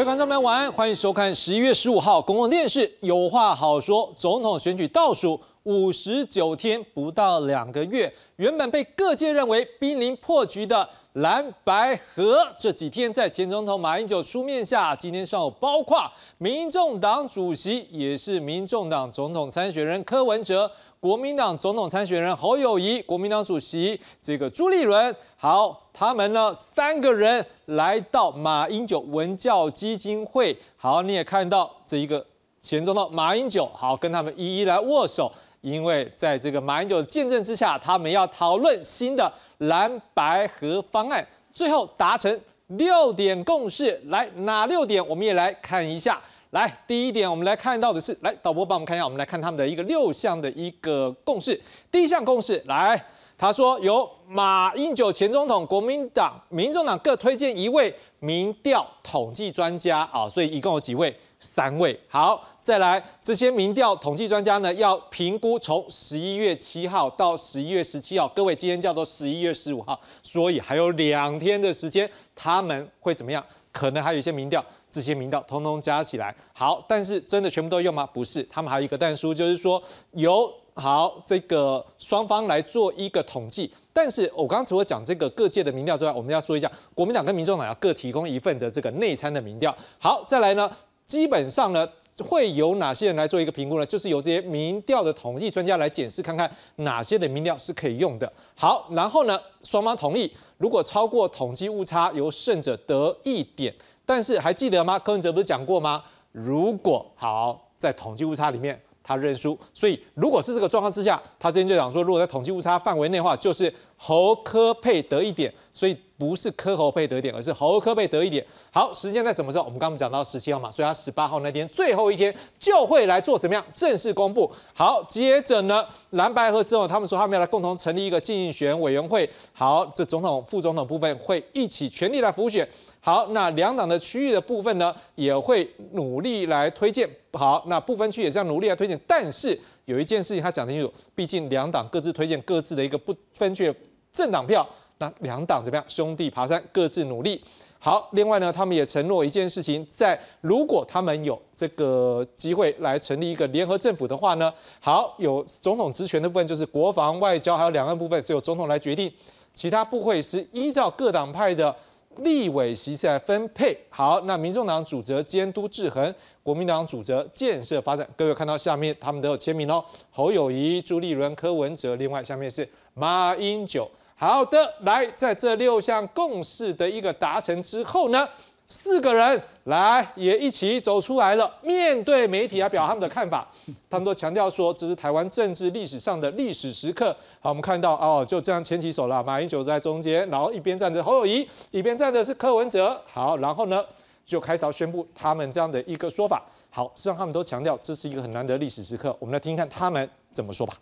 各位观众朋友，晚安，欢迎收看十一月十五号公共电视有话好说。总统选举倒数五十九天，不到两个月，原本被各界认为濒临破局的蓝白河，这几天在前总统马英九出面下，今天上午包括民众党主席，也是民众党总统参选人柯文哲。国民党总统参选人侯友谊，国民党主席这个朱立伦，好，他们呢三个人来到马英九文教基金会，好，你也看到这一个前总统马英九，好，跟他们一一来握手，因为在这个马英九的见证之下，他们要讨论新的蓝白合方案，最后达成六点共识，来哪六点，我们也来看一下。来，第一点，我们来看到的是，来导播帮我们看一下，我们来看他们的一个六项的一个共识。第一项共识，来，他说由马英九前总统、国民党、民众党各推荐一位民调统计专家啊，所以一共有几位？三位。好，再来，这些民调统计专家呢，要评估从十一月七号到十一月十七号，各位今天叫做十一月十五号，所以还有两天的时间，他们会怎么样？可能还有一些民调。这些民调通通加起来好，但是真的全部都用吗？不是，他们还有一个但书，就是说由好这个双方来做一个统计。但是我刚刚除了讲这个各界的民调之外，我们要说一下国民党跟民众党要各提供一份的这个内参的民调。好，再来呢，基本上呢会有哪些人来做一个评估呢？就是由这些民调的统计专家来检视，看看哪些的民调是可以用的。好，然后呢双方同意，如果超过统计误差，由胜者得一点。但是还记得吗？柯文哲不是讲过吗？如果好在统计误差里面他认输，所以如果是这个状况之下，他之前就讲说，如果在统计误差范围内的话，就是侯科配得一点，所以不是科侯配得一点，而是侯科配得一点。好，时间在什么时候？我们刚刚讲到十七号嘛，所以他十八号那天最后一天就会来做怎么样正式公布。好，接着呢，蓝白合之后，他们说他们要来共同成立一个竞选委员会。好，这总统、副总统部分会一起全力来辅选。好，那两党的区域的部分呢，也会努力来推荐。好，那部分区也是要努力来推荐。但是有一件事情他讲清楚，毕竟两党各自推荐各自的一个不分区政党票，那两党怎么样？兄弟爬山，各自努力。好，另外呢，他们也承诺一件事情，在如果他们有这个机会来成立一个联合政府的话呢，好，有总统职权的部分就是国防、外交还有两岸部分是由总统来决定，其他部会是依照各党派的。立委席次来分配好，那民众党主责监督制衡，国民党主责建设发展。各位看到下面他们都有签名哦，侯友谊、朱立伦、柯文哲，另外下面是马英九。好的，来在这六项共识的一个达成之后呢？四个人来也一起走出来了，面对媒体来表他们的看法，他们都强调说这是台湾政治历史上的历史时刻。好，我们看到哦，就这样牵起手了，马英九在中间，然后一边站着侯友谊，一边站的是柯文哲。好，然后呢就开始要宣布他们这样的一个说法。好，实际上他们都强调这是一个很难得历史时刻。我们来听听看他们怎么说吧。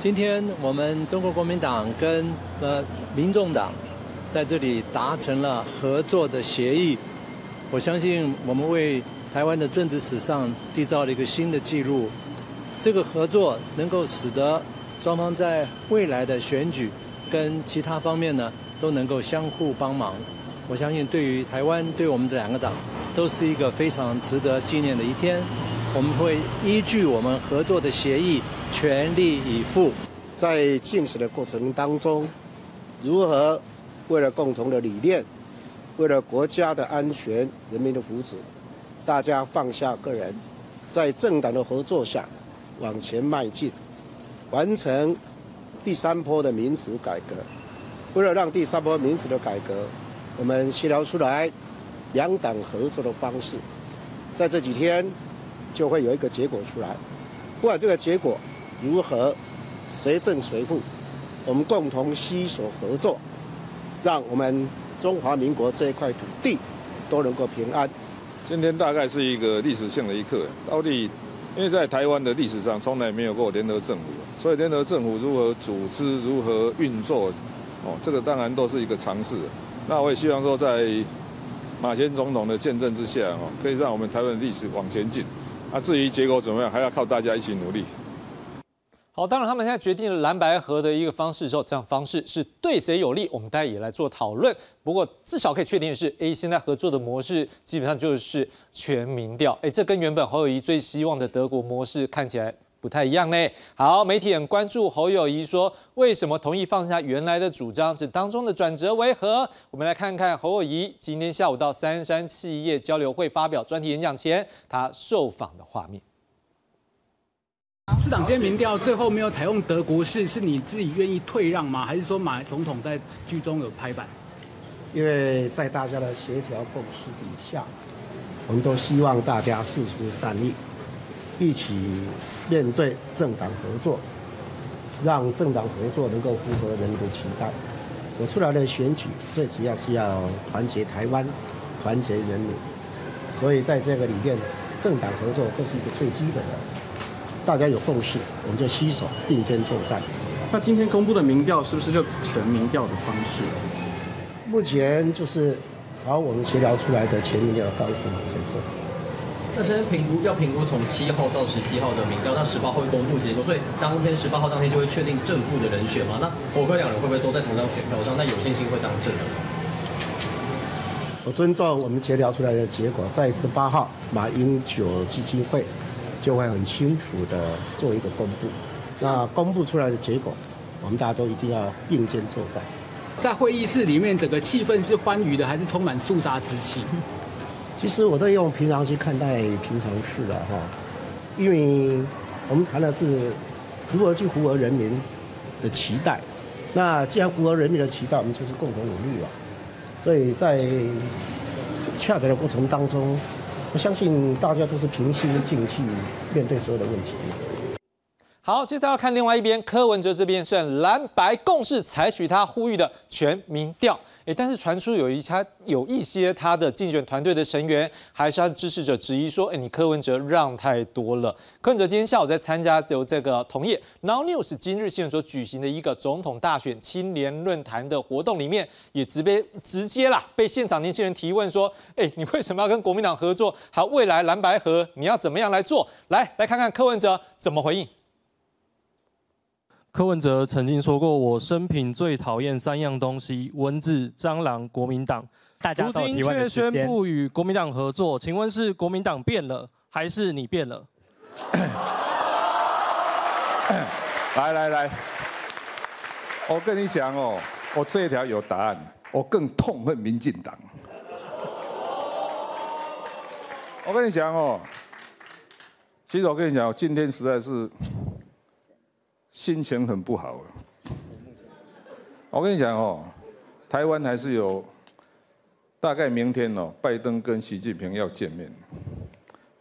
今天我们中国国民党跟呃民众党。在这里达成了合作的协议，我相信我们为台湾的政治史上缔造了一个新的纪录。这个合作能够使得双方在未来的选举跟其他方面呢都能够相互帮忙。我相信对于台湾，对我们这两个党，都是一个非常值得纪念的一天。我们会依据我们合作的协议全力以赴，在进行的过程当中，如何？为了共同的理念，为了国家的安全、人民的福祉，大家放下个人，在政党的合作下往前迈进，完成第三波的民主改革。为了让第三波民主的改革，我们协调出来两党合作的方式，在这几天就会有一个结果出来。不管这个结果如何，谁胜谁负，我们共同携手合作。让我们中华民国这一块土地都能够平安。今天大概是一个历史性的一刻，到底因为在台湾的历史上从来没有过联合政府，所以联合政府如何组织、如何运作，哦，这个当然都是一个尝试。那我也希望说，在马前总统的见证之下，哦，可以让我们台湾的历史往前进。啊，至于结果怎么样，还要靠大家一起努力。好，当然他们现在决定了蓝白河的一个方式之后，这样方式是对谁有利，我们大家也来做讨论。不过至少可以确定的是，A 现在合作的模式基本上就是全民调，哎，这跟原本侯友谊最希望的德国模式看起来不太一样呢。好，媒体很关注侯友谊说为什么同意放下原来的主张，这当中的转折为何？我们来看看侯友谊今天下午到三山企业交流会发表专题演讲前，他受访的画面。市长今天民调最后没有采用德国式，是你自己愿意退让吗？还是说马总统在剧中有拍板？因为在大家的协调共识底下，我们都希望大家事出善意，一起面对政党合作，让政党合作能够符合人民的期待。我出来的选举最主要是要团结台湾，团结人民，所以在这个里面，政党合作这是一个最基本的。大家有共识，我们就携手并肩作战。那今天公布的民调是不是就全民调的方式？目前就是朝我们协调出来的全民调的方式往前走。那现在评估要评估从七号到十七号的民调，那十八号会公布结果，所以当天十八号当天就会确定正负的人选嘛？那火哥两人会不会都在同张选票上？那有信心会当正人吗？我尊重我们协调出来的结果，在十八号马英九基金会。就会很清楚的做一个公布，那公布出来的结果，我们大家都一定要并肩作战。在会议室里面，整个气氛是欢愉的，还是充满肃杀之气？其实我都用平常心看待平常事了哈，因为我们谈的是如何去符合人民的期待。那既然符合人民的期待，我们就是共同努力了。所以在洽谈的过程当中。我相信大家都是平心静气面对所有的问题。好，接着要看另外一边，柯文哲这边虽然蓝白共识采取他呼吁的全民调。哎，但是传出有一他有一些他的竞选团队的成员，还是他的支持者质疑说，哎，你柯文哲让太多了。柯文哲今天下午在参加由这个同业 Now News 今日新闻所举行的一个总统大选青年论坛的活动里面，也直被直接啦被现场年轻人提问说，哎，你为什么要跟国民党合作？好未来蓝白河你要怎么样来做？来来看看柯文哲怎么回应。柯文哲曾经说过：“我生平最讨厌三样东西：蚊子、蟑螂、国民党。”大家如今却宣布与国民党合作，请问是国民党变了，还是你变了？来来来，我跟你讲哦，我这一条有答案。我更痛恨民进党。我跟你讲哦，其实我跟你讲，今天实在是。心情很不好。我跟你讲哦，台湾还是有，大概明天哦，拜登跟习近平要见面。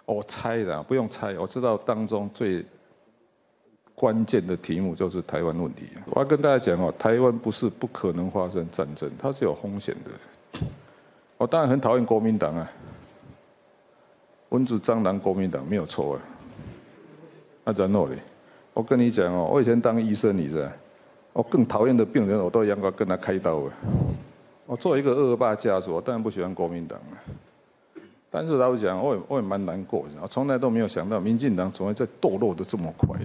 我猜的，不用猜，我知道当中最关键的题目就是台湾问题。我要跟大家讲哦，台湾不是不可能发生战争，它是有风险的。我当然很讨厌国民党啊，蚊子蟑螂国民党没有错啊，那在那里。我跟你讲哦，我以前当医生，你知道，我更讨厌的病人，我都应该跟他开刀了。我作为一个恶霸家属，我当然不喜欢国民党了。但是老实讲，我也我也蛮难过，我从来都没有想到民进党总会在堕落的这么快。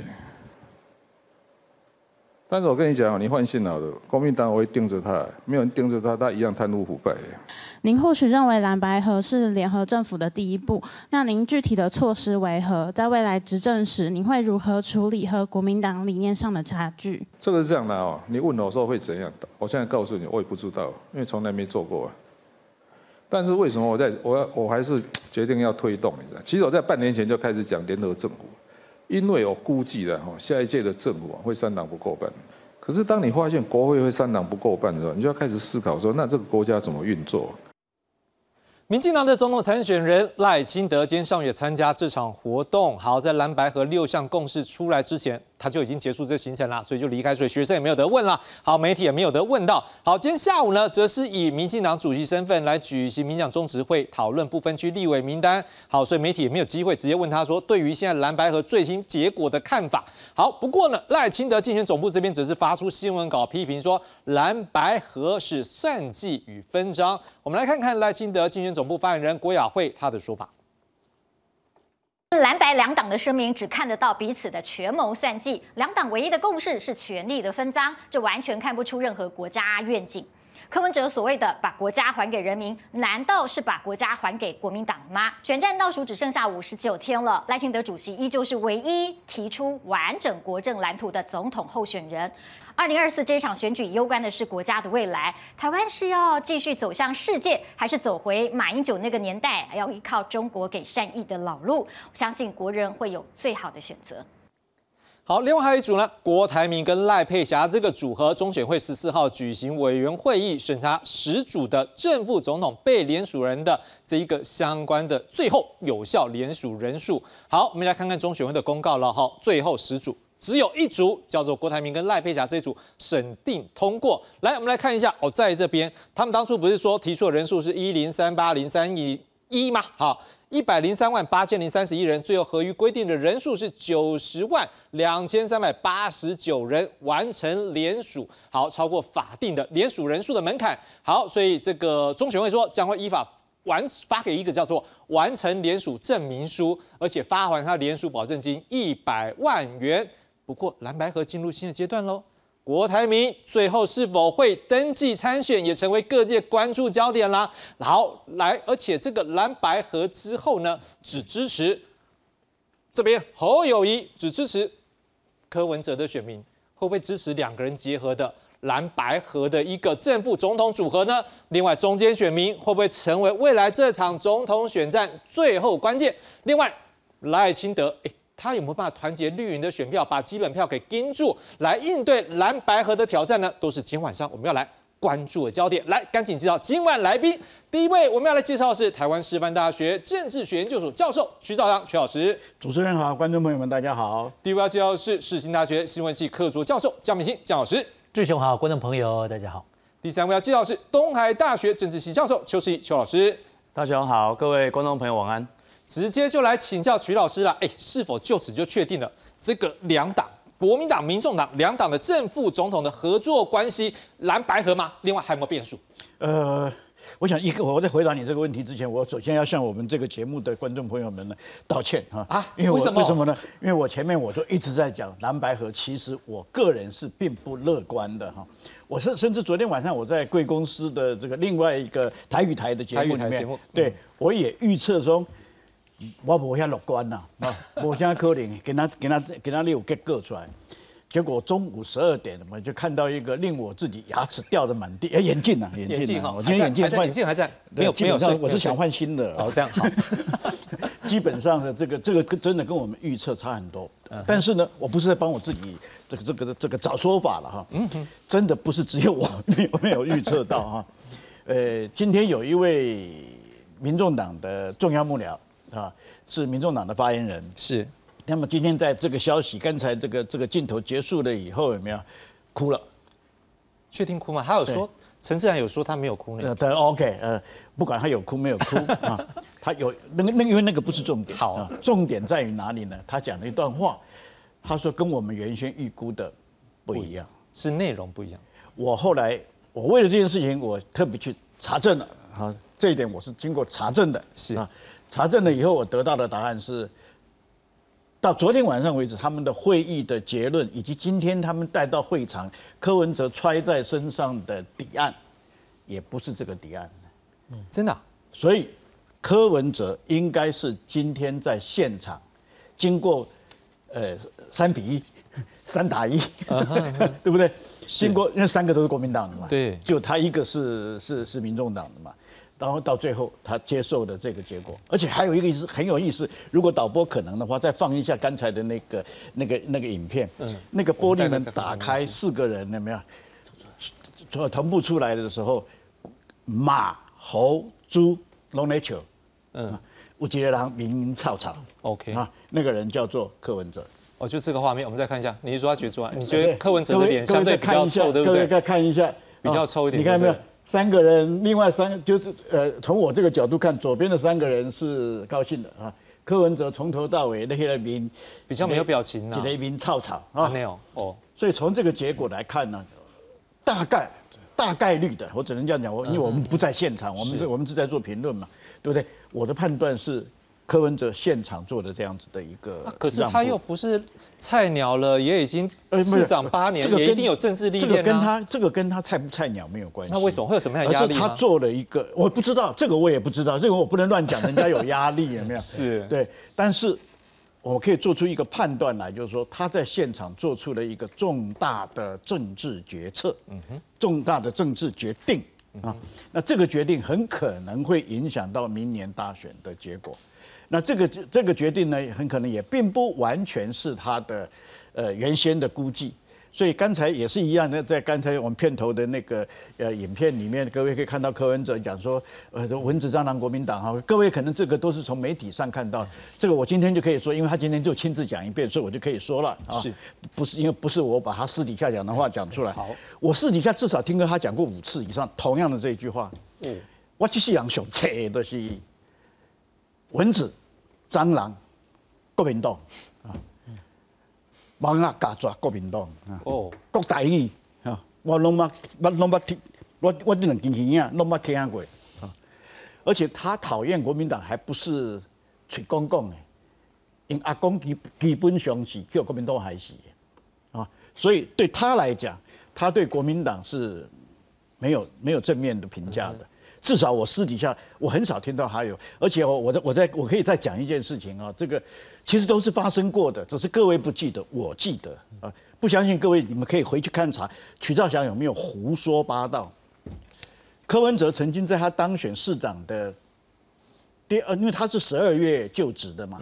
但是我跟你讲你放心好了，国民党我会盯着他，没有人盯着他，他一样贪污腐败。您或许认为蓝白河是联合政府的第一步，那您具体的措施为何？在未来执政时，你会如何处理和国民党理念上的差距？这个是这样的哦，你问我说会怎样的？我现在告诉你，我也不知道，因为从来没做过。但是为什么我在我要我还是决定要推动？你知道，其实我在半年前就开始讲联合政府。因为我估计的哈，下一届的政府啊会三党不够半。可是当你发现国会会三党不够半的时候，你就要开始思考说，那这个国家怎么运作？民进党的总统参选人赖清德今天上月参加这场活动。好，在蓝白和六项共识出来之前。他就已经结束这行程了，所以就离开，所以学生也没有得问了。好，媒体也没有得问到。好，今天下午呢，则是以民进党主席身份来举行民讲中执会，讨论不分区立委名单。好，所以媒体也没有机会直接问他说，对于现在蓝白和最新结果的看法。好，不过呢，赖清德竞选总部这边则是发出新闻稿批评说，蓝白和是算计与分赃。我们来看看赖清德竞选总部发言人郭雅慧他的说法。蓝白两党的声明只看得到彼此的权谋算计，两党唯一的共识是权力的分赃，这完全看不出任何国家愿景。柯文哲所谓的把国家还给人民，难道是把国家还给国民党吗？选战倒数只剩下五十九天了，赖清德主席依旧是唯一提出完整国政蓝图的总统候选人。二零二四这场选举攸关的是国家的未来，台湾是要继续走向世界，还是走回马英九那个年代，要依靠中国给善意的老路？我相信国人会有最好的选择。好，另外还有一组呢，郭台铭跟赖佩霞这个组合，中选会十四号举行委员会议，审查十组的正副总统被联署人的这一个相关的最后有效联署人数。好，我们来看看中选会的公告了。好，最后十组只有一组叫做郭台铭跟赖佩霞这组审定通过。来，我们来看一下哦，在这边他们当初不是说提出的人数是一零三八零三一一吗？好。一百零三万八千零三十一人，最后合于规定的人数是九十万两千三百八十九人完成联署，好，超过法定的联署人数的门槛。好，所以这个中选会说将会依法完发给一个叫做完成联署证明书，而且发还他联署保证金一百万元。不过蓝白河进入新的阶段喽。郭台铭最后是否会登记参选，也成为各界关注焦点啦。好，来，而且这个蓝白合之后呢，只支持这边侯友谊，只支持柯文哲的选民，会不会支持两个人结合的蓝白合的一个正副总统组合呢？另外，中间选民会不会成为未来这场总统选战最后关键？另外，赖清德，哎。他有没有办法团结绿营的选票，把基本票给盯住，来应对蓝白河的挑战呢？都是今天晚上我们要来关注的焦点。来，赶紧介绍今晚来宾。第一位我们要来介绍的是台湾师范大学政治学研究所教授徐兆阳徐老师。主持人好，观众朋友们大家好。第二位要介绍的是世新大学新闻系客座教授江明兴江老师。志雄好，观众朋友大家好。第三位要介绍的是东海大学政治系教授邱世义邱老师。大家好，各位观众朋友晚安。直接就来请教曲老师了，哎，是否就此就确定了这个两党国民党、民众党两党的正副总统的合作关系蓝白合吗？另外还有没有变数？呃，我想一个，我在回答你这个问题之前，我首先要向我们这个节目的观众朋友们呢道歉哈啊，因为为什么？为什么呢？因为我前面我就一直在讲蓝白合，其实我个人是并不乐观的哈。我甚甚至昨天晚上我在贵公司的这个另外一个台语台的节目里面，对我也预测中。我无遐乐观呐，啊，无啥可能，给他给他给他有结果出来，结果中午十二点，我就看到一个令我自己牙齿掉的满地，哎，眼镜啊，眼镜啊，我今天眼镜换，眼镜还在，没有没有，我是想换新的，哦，这样好，基本上的这个这个真的跟我们预测差很多，但是呢，我不是在帮我自己这个这个这个找说法了哈，嗯哼，真的不是只有我没有没有预测到哈，呃，今天有一位民众党的重要幕僚。啊，是民众党的发言人是。那么今天在这个消息，刚才这个这个镜头结束了以后，有没有哭了？确定哭吗？他有说，陈志然有说他没有哭呢。对，OK，呃，不管他有哭没有哭 啊，他有那个那因为那个不是重点。好，重点在于哪里呢？他讲了一段话，他说跟我们原先预估的不一样，是内容不一样。我后来我为了这件事情，我特别去查证了，啊，这一点我是经过查证的，是啊。查证了以后，我得到的答案是，到昨天晚上为止，他们的会议的结论，以及今天他们带到会场，柯文哲揣在身上的底案，也不是这个底案。嗯，真的。所以柯文哲应该是今天在现场，经过呃三比一，三打一，对不对？经过，因为三个都是国民党的嘛，对，就他一个是是是民众党的嘛。然后到最后，他接受的这个结果，而且还有一个意思很有意思。如果导播可能的话，再放一下刚才的那个、那个、那个影片。嗯。那个玻璃门打开，四个人有没有？从同步出来的时候，马、猴、猪、龙、内球，嗯，我觉得他名名草草。OK。啊，那个人叫做柯文哲。哦，就这个画面，我们再看一下。你是说他举出来？你觉得柯文哲的脸相对比较臭，对不对？再看一下，比较臭一点。你看到没有？三个人，另外三就是呃，从我这个角度看，左边的三个人是高兴的啊。柯文哲从头到尾那些名比较没有表情啊，一名草草啊，没有哦。所以从这个结果来看呢，大概大概率的，我只能这样讲，我因为我们不在现场，我们我们是在做评论嘛，对不对？我的判断是。柯文哲现场做的这样子的一个，可是他又不是菜鸟了，也已经市长八年，也一定有政治历练这个跟他这个跟他菜不菜鸟没有关系。那为什么会有什么样的压力？他做了一个，我不知道这个我也不知道，这个我不能乱讲，人家有压力有没有？是对，但是我可以做出一个判断来，就是说他在现场做出了一个重大的政治决策，嗯哼，重大的政治决定啊，那这个决定很可能会影响到明年大选的结果。那这个这个决定呢，很可能也并不完全是他的呃原先的估计，所以刚才也是一样的，在刚才我们片头的那个呃影片里面，各位可以看到柯文哲讲说，呃，蚊子蟑螂国民党哈，各位可能这个都是从媒体上看到，这个我今天就可以说，因为他今天就亲自讲一遍，所以我就可以说了啊，是，不是因为不是我把他私底下讲的话讲出来，好，我私底下至少听过他讲过五次以上同样的这一句话，嗯，我就是养熊，这都是蚊子。蟑螂，国民党啊，蚊啊，加抓国民党啊，哦，国大义啊，我拢捌，我拢捌听，我我这两件事啊，拢捌听过啊。而且他讨厌国民党，还不是嘴讲讲的，因阿公基基本上是叫国民党害死的啊。所以对他来讲，他对国民党是没有没有正面的评价的。至少我私底下我很少听到还有，而且我我在我在我可以再讲一件事情啊，这个其实都是发生过的，只是各位不记得，我记得啊。不相信各位，你们可以回去看查，曲兆祥有没有胡说八道？柯文哲曾经在他当选市长的第二，因为他是十二月就职的嘛，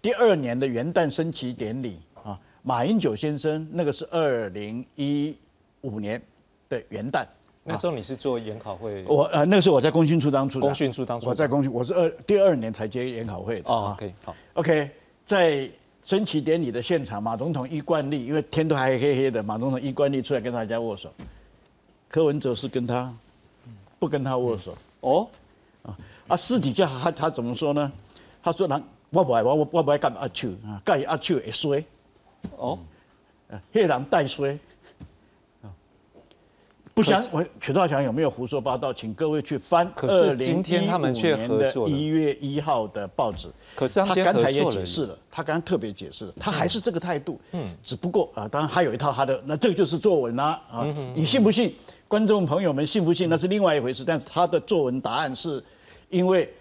第二年的元旦升旗典礼啊，马英九先生那个是二零一五年的元旦。那时候你是做研考会，我呃那时候我在工训处当处工训处当处我在工训，我是二第二年才接研考会的。哦，OK，好，OK，在升旗典礼的现场，马总统依惯例，因为天都还黑黑的，马总统依惯例出来跟大家握手。柯文哲是跟他不跟他握手哦，啊啊私底下他他怎么说呢？他说：“人我不爱我我我不爱干阿秋啊，干阿秋会衰哦，呃，黑人带衰。”不想我曲道祥有没有胡说八道？请各位去翻二零一五年的一月一号的报纸。可是他刚才也解释了，他刚刚特别解释了，他还是这个态度。嗯，只不过啊，当然还有一套他的，那这个就是作文啦啊，你信不信？观众朋友们信不信？那是另外一回事。但是他的作文答案是，因为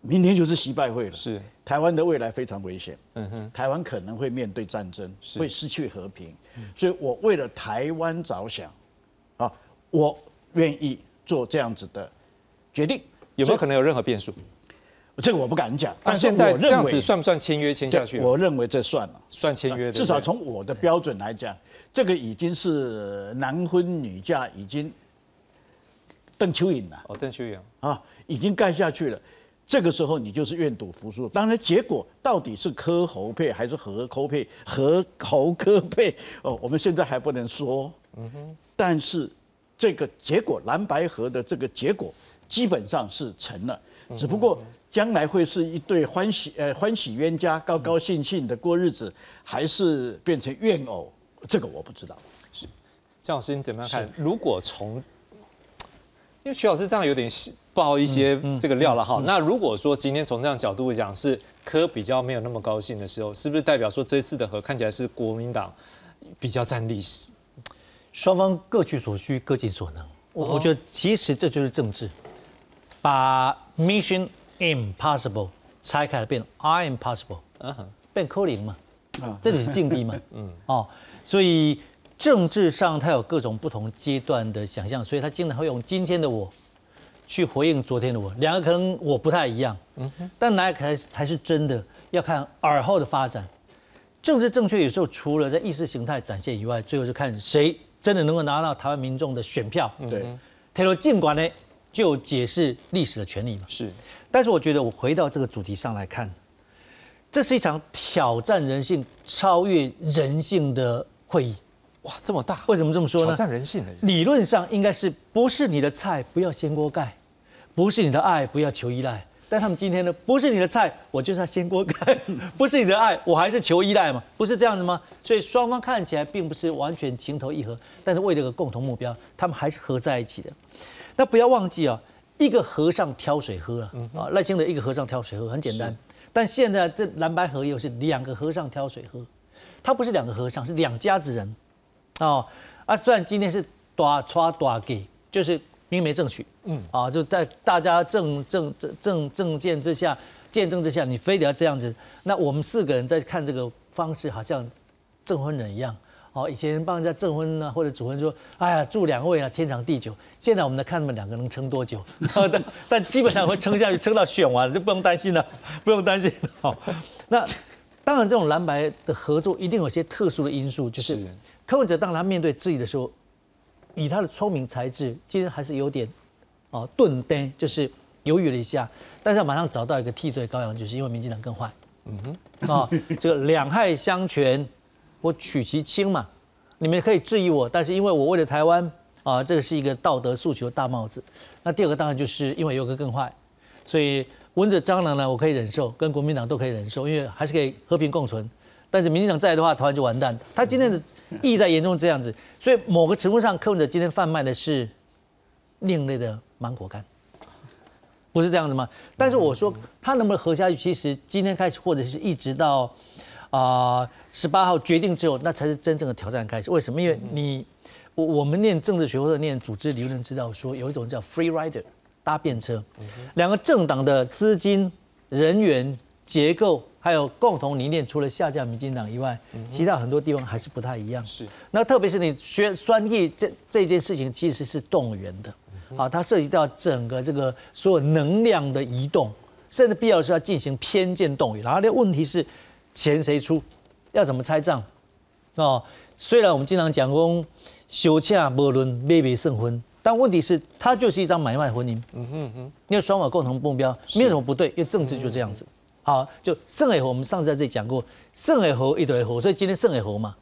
明天就是习拜会了，是台湾的未来非常危险。嗯哼，台湾可能会面对战争，会失去和平，所以我为了台湾着想。啊，我愿意做这样子的决定，有没有可能有任何变数？这个我不敢讲。但现在这样子算不算签约签下去？我认为这算了，算签约。至少从我的标准来讲，这个已经是男婚女嫁，已经邓秋颖了。哦，邓秋颖啊，已经盖下去了。这个时候你就是愿赌服输。当然，结果到底是科侯配还是和科配？和侯科配哦，我们现在还不能说。嗯哼。但是，这个结果蓝白河的这个结果基本上是成了，只不过将来会是一对欢喜呃欢喜冤家，高高兴兴的过日子，还是变成怨偶，这个我不知道。是，姜老师你怎么样看？如果从，因为徐老师这样有点爆一些这个料了哈。那如果说今天从这样角度来讲，是柯比较没有那么高兴的时候，是不是代表说这次的和看起来是国民党比较占历史？双方各取所需，各尽所能。我我觉得其实这就是政治，把 Mission Impossible 拆开了变 I Impossible，变扣零嘛，这里是境地嘛，嗯哦，所以政治上它有各种不同阶段的想象，所以他经常会用今天的我去回应昨天的我，两个可能我不太一样，嗯哼，但哪个才才是真的？要看尔后的发展。政治正确有时候除了在意识形态展现以外，最后就看谁。真的能够拿到台湾民众的选票，对，他说尽管呢，就解释历史的权利嘛。是，但是我觉得我回到这个主题上来看，这是一场挑战人性、超越人性的会议。哇，这么大！为什么这么说呢？挑战人性的，理论上应该是不是你的菜不要掀锅盖，不是你的爱不要求依赖。但他们今天呢，不是你的菜，我就是要掀锅盖；不是你的爱，我还是求依赖嘛，不是这样子吗？所以双方看起来并不是完全情投意合，但是为了个共同目标，他们还是合在一起的。那不要忘记啊，一个和尚挑水喝啊，啊，赖清德一个和尚挑水喝，很简单，但现在这蓝白合又是两个和尚挑水喝，他不是两个和尚，是两家子人，哦，啊，虽然今天是大抓大给，就是明媒正娶，嗯，啊，就在大家正正正正正见之下，见证之下，你非得要这样子，那我们四个人在看这个方式，好像证婚人一样。哦，以前帮人家证婚呢，或者主婚说，哎呀，祝两位啊天长地久。现在我们来看他们两个能撑多久，但但基本上会撑下去，撑到选完了就不用担心了，不用担心。好，那当然这种蓝白的合作一定有些特殊的因素，就是柯文哲当他面对质疑的时候，以他的聪明才智，今天还是有点哦顿呆，就是犹豫了一下，但是马上找到一个替罪羔羊，就是因为民进党更坏。嗯哼，啊，这个两害相权。我取其轻嘛，你们可以质疑我，但是因为我为了台湾啊，这个是一个道德诉求大帽子。那第二个当然就是因为有个更坏，所以蚊子蟑螂呢，我可以忍受，跟国民党都可以忍受，因为还是可以和平共存。但是民进党在的话，台湾就完蛋。他今天的意在严重这样子，所以某个程度上，柯文哲今天贩卖的是另类的芒果干，不是这样子吗？但是我说他能不能活下去，其实今天开始，或者是一直到啊。十八号决定之后，那才是真正的挑战开始。为什么？因为你，我我们念政治学或者念组织理论，知道说有一种叫 free rider 搭便车，两个政党的资金、人员结构还有共同理念，除了下架民进党以外，其他很多地方还是不太一样。是。那特别是你学专业这这件事情，其实是动员的，啊，它涉及到整个这个所有能量的移动，甚至必要时候要进行偏见动员。然后的问题是钱谁出？要怎么拆账？哦，虽然我们经常讲公休恰不论妹妹胜婚，但问题是它就是一张买卖婚姻。嗯哼哼，因为双方共同目标，没有什么不对，因为政治就这样子。好，就胜也和我们上次在这里讲过，胜也和一堆和，所以今天胜也和嘛。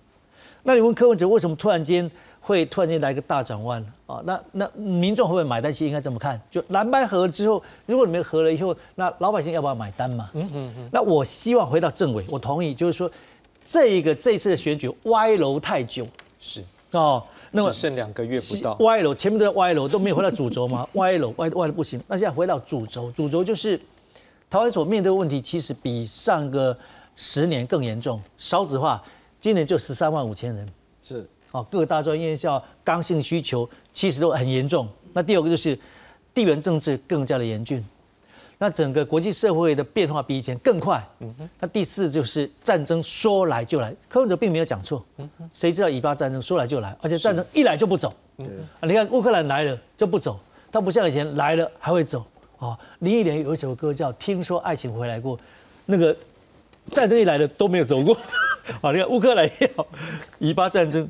那你问柯文哲为什么突然间会突然间来个大转弯啊？那那民众会不会买单？其实应该这么看，就蓝白合之后，如果你们合了以后，那老百姓要不要买单嘛？嗯嗯嗯。那我希望回到政委，我同意，就是说。这一个这次的选举歪楼太久，是哦，那么剩两个月不到，歪楼前面都在歪楼，都没有回到主轴嘛？歪楼歪歪的不行，那现在回到主轴，主轴就是台湾所面对的问题，其实比上个十年更严重。少子化，今年就十三万五千人，是哦，各大专院校刚性需求其实都很严重。那第二个就是地缘政治更加的严峻。那整个国际社会的变化比以前更快。嗯哼。那第四就是战争说来就来，柯文哲并没有讲错。嗯哼。谁知道以巴战争说来就来，而且战争一来就不走。嗯。啊，你看乌克兰来了就不走，他不像以前来了还会走。啊，林忆莲有一首歌叫《听说爱情回来过》，那个战争一来的都没有走过。啊，你看乌克兰也好，以巴战争，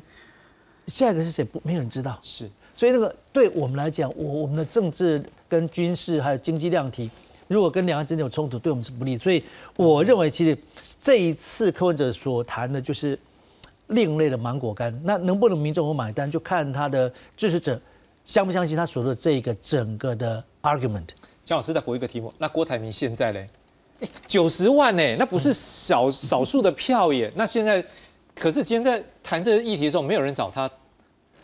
下一个是谁？不，没有人知道。是。所以那个对我们来讲，我我们的政治跟军事还有经济量体。如果跟两岸之间有冲突，对我们是不利。所以我认为，其实这一次柯文哲所谈的就是另类的芒果干。那能不能民众我买单，就看他的支持者相不相信他所说的这个整个的 argument。江老师再补一个题目，那郭台铭现在嘞，九十万呢，那不是少少数的票耶。那现在可是今天在谈这个议题的时候，没有人找他。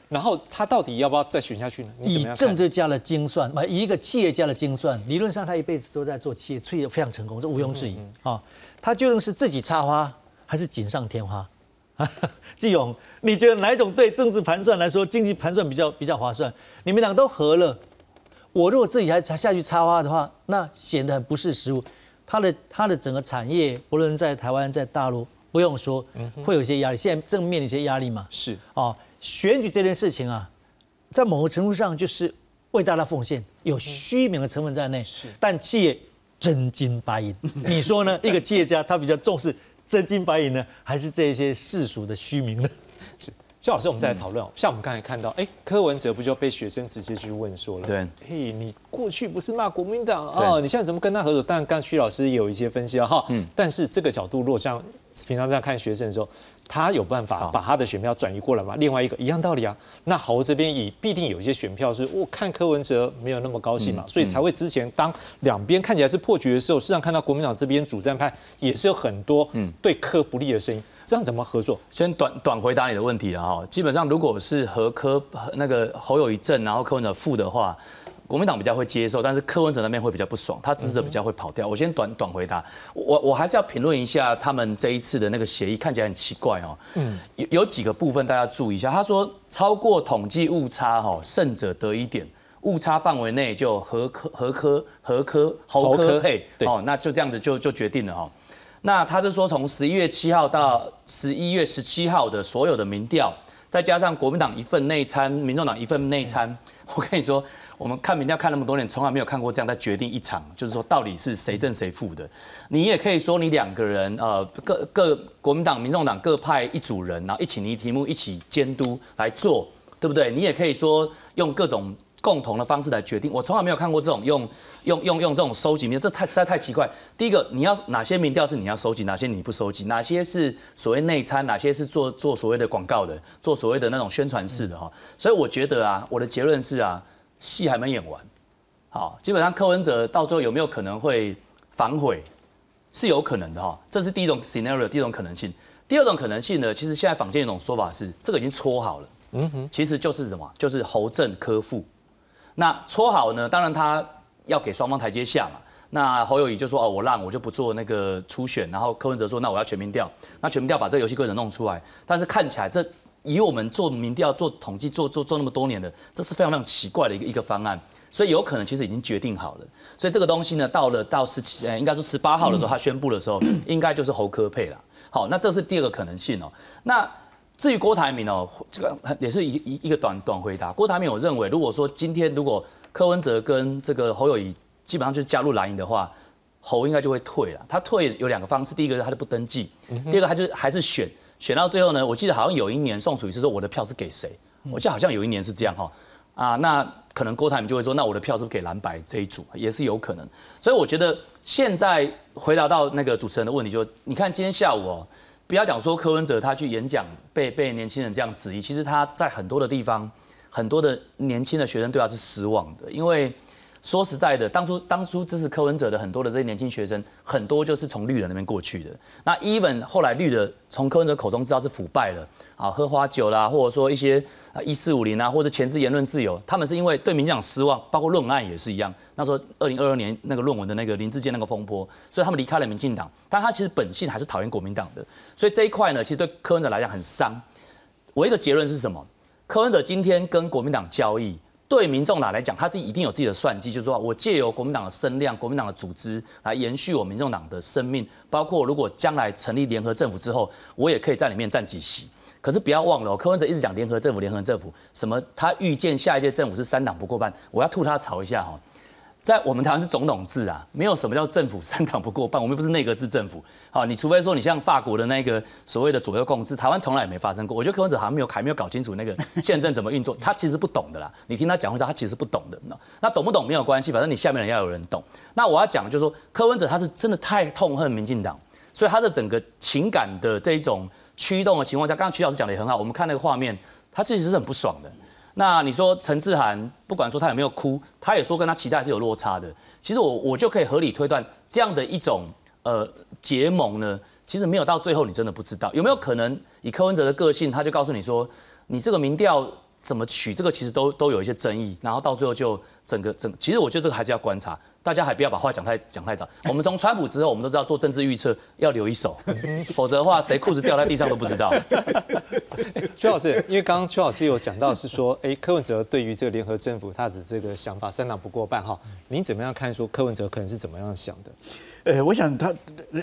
然后他到底要不要再选下去呢？以政治家的精算，以一个企业家的精算，理论上他一辈子都在做企业，企业非常成功，这毋庸置疑啊。他究竟是自己插花还是锦上添花？季勇，你觉得哪一种对政治盘算来说，经济盘算比较比较划算？你们俩都合了，我如果自己还下去插花的话，那显得很不是时务。他的他的整个产业，不论在台湾在大陆，不用说，会有一些压力。现在正面临一些压力嘛？是啊。选举这件事情啊，在某个程度上就是为大家奉献，有虚名的成分在内。是，但企业真金白银，你说呢？一个企业家他比较重视真金白银呢，还是这些世俗的虚名呢？是，周老师，我们再来讨论。像我们刚才看到，哎，柯文哲不就被学生直接去问说了？对，嘿，你过去不是骂国民党哦，你现在怎么跟他合作？当然，刚徐老师也有一些分析了哈。嗯，但是这个角度，如果像平常在看学生的时候。他有办法把他的选票转移过来吗？另外一个一样道理啊。那侯这边也必定有一些选票是我看柯文哲没有那么高兴嘛，所以才会之前当两边看起来是破局的时候，事实上看到国民党这边主战派也是有很多嗯对柯不利的声音。这样怎么合作？先短短回答你的问题了哈。基本上如果是和科那个侯友谊正，然后柯文哲负的话，国民党比较会接受，但是柯文哲那边会比较不爽，他支持者比较会跑掉。我先短短回答，我我还是要评论一下他们这一次的那个协议，看起来很奇怪哦。嗯，有有几个部分大家注意一下。他说超过统计误差哈，胜者得一点，误差范围内就合科合科合科侯科配哦，那就这样子就就决定了哈。那他是说从十一月七号到十一月十七号的所有的民调，再加上国民党一份内参，民众党一份内参，我跟你说。我们看民调看那么多年，从来没有看过这样在决定一场，就是说到底是谁正谁负的。你也可以说你两个人，呃，各各国民党、民众党各派一组人，然后一起拟题目，一起监督来做，对不对？你也可以说用各种共同的方式来决定。我从来没有看过这种用用用用这种收集民调，这太实在太奇怪。第一个，你要哪些民调是你要收集，哪些你不收集，哪些是所谓内参，哪些是做做所谓的广告的，做所谓的那种宣传式的哈。所以我觉得啊，我的结论是啊。戏还没演完，好，基本上柯文哲到最后有没有可能会反悔，是有可能的哈，这是第一种 scenario，第一种可能性。第二种可能性呢，其实现在坊间一种说法是，这个已经搓好了，嗯哼，其实就是什么，就是侯正科副。那搓好呢，当然他要给双方台阶下嘛。那侯友谊就说哦，我让我就不做那个初选，然后柯文哲说那我要全民调，那全民调把这个游戏规则弄出来，但是看起来这。以我们做民调、做统计、做做做那么多年的，这是非常非常奇怪的一个一个方案，所以有可能其实已经决定好了。所以这个东西呢，到了到十七，呃，应该说十八号的时候，他宣布的时候，应该就是侯科配了。好，那这是第二个可能性哦。那至于郭台铭哦，这个也是一一一个短短回答。郭台铭，我认为如果说今天如果柯文哲跟这个侯友谊基本上就是加入蓝营的话，侯应该就会退了。他退有两个方式，第一个他就不登记，第二个他就还是选。选到最后呢，我记得好像有一年宋楚瑜是说我的票是给谁？我记得好像有一年是这样哈啊，那可能郭台铭就会说，那我的票是不是给蓝白这一组也是有可能。所以我觉得现在回答到那个主持人的问题，就你看今天下午哦，不要讲说柯文哲他去演讲被被年轻人这样质疑，其实他在很多的地方，很多的年轻的学生对他是失望的，因为。说实在的，当初当初支持柯文哲的很多的这些年轻学生，很多就是从绿人那边过去的。那 even 后来绿的从柯文哲口中知道是腐败了啊，喝花酒啦，或者说一些啊一四五零啊，或者前置言论自由，他们是因为对民进党失望，包括论文案也是一样。那时候二零二二年那个论文的那个林志坚那个风波，所以他们离开了民进党，但他其实本性还是讨厌国民党的。所以这一块呢，其实对柯文哲来讲很伤。我一个结论是什么？柯文哲今天跟国民党交易。对民众党来讲，他自己一定有自己的算计，就是说我借由国民党的声量、国民党的组织来延续我民众党的生命，包括如果将来成立联合政府之后，我也可以在里面占几席。可是不要忘了，柯文哲一直讲联合政府、联合政府，什么他预见下一届政府是三党不过半，我要吐他槽一下哈。在我们台湾是总统制啊，没有什么叫政府三党不过半，我们不是内阁制政府。好，你除非说你像法国的那个所谓的左右共治，台湾从来也没发生过。我觉得柯文哲好像没有还没有搞清楚那个宪政怎么运作，他其实不懂的啦。你听他讲话，他其实不懂的。那懂不懂没有关系，反正你下面人要有人懂。那我要讲就是说，柯文哲他是真的太痛恨民进党，所以他的整个情感的这一种驱动的情况下，刚刚曲老师讲的也很好，我们看那个画面，他其实是很不爽的。那你说陈志涵，不管说他有没有哭，他也说跟他期待是有落差的。其实我我就可以合理推断，这样的一种呃结盟呢，其实没有到最后，你真的不知道有没有可能以柯文哲的个性，他就告诉你说，你这个民调。怎么取这个其实都都有一些争议，然后到最后就整个整，其实我觉得这个还是要观察，大家还不要把话讲太讲太早。我们从川普之后，我们都知道做政治预测要留一手，否则的话谁裤子掉在地上都不知道。邱老师，因为刚刚邱老师有讲到是说，哎，柯文哲对于这个联合政府他的这个想法，三党不过半哈，您怎么样看说柯文哲可能是怎么样想的？呃，我想他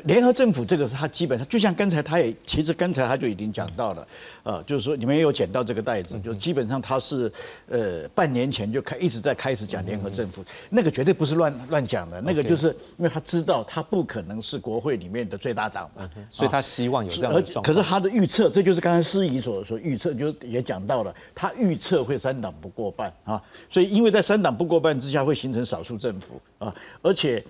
联合政府这个是他基本上，就像刚才他也其实刚才他就已经讲到了，呃，就是说你们也有捡到这个袋子，就基本上他是呃半年前就开一直在开始讲联合政府，那个绝对不是乱乱讲的，那个就是因为他知道他不可能是国会里面的最大党嘛，所以他希望有这样的状况。可是他的预测，这就是刚才司仪所所预测，就也讲到了，他预测会三党不过半啊，所以因为在三党不过半之下会形成少数政府啊，而且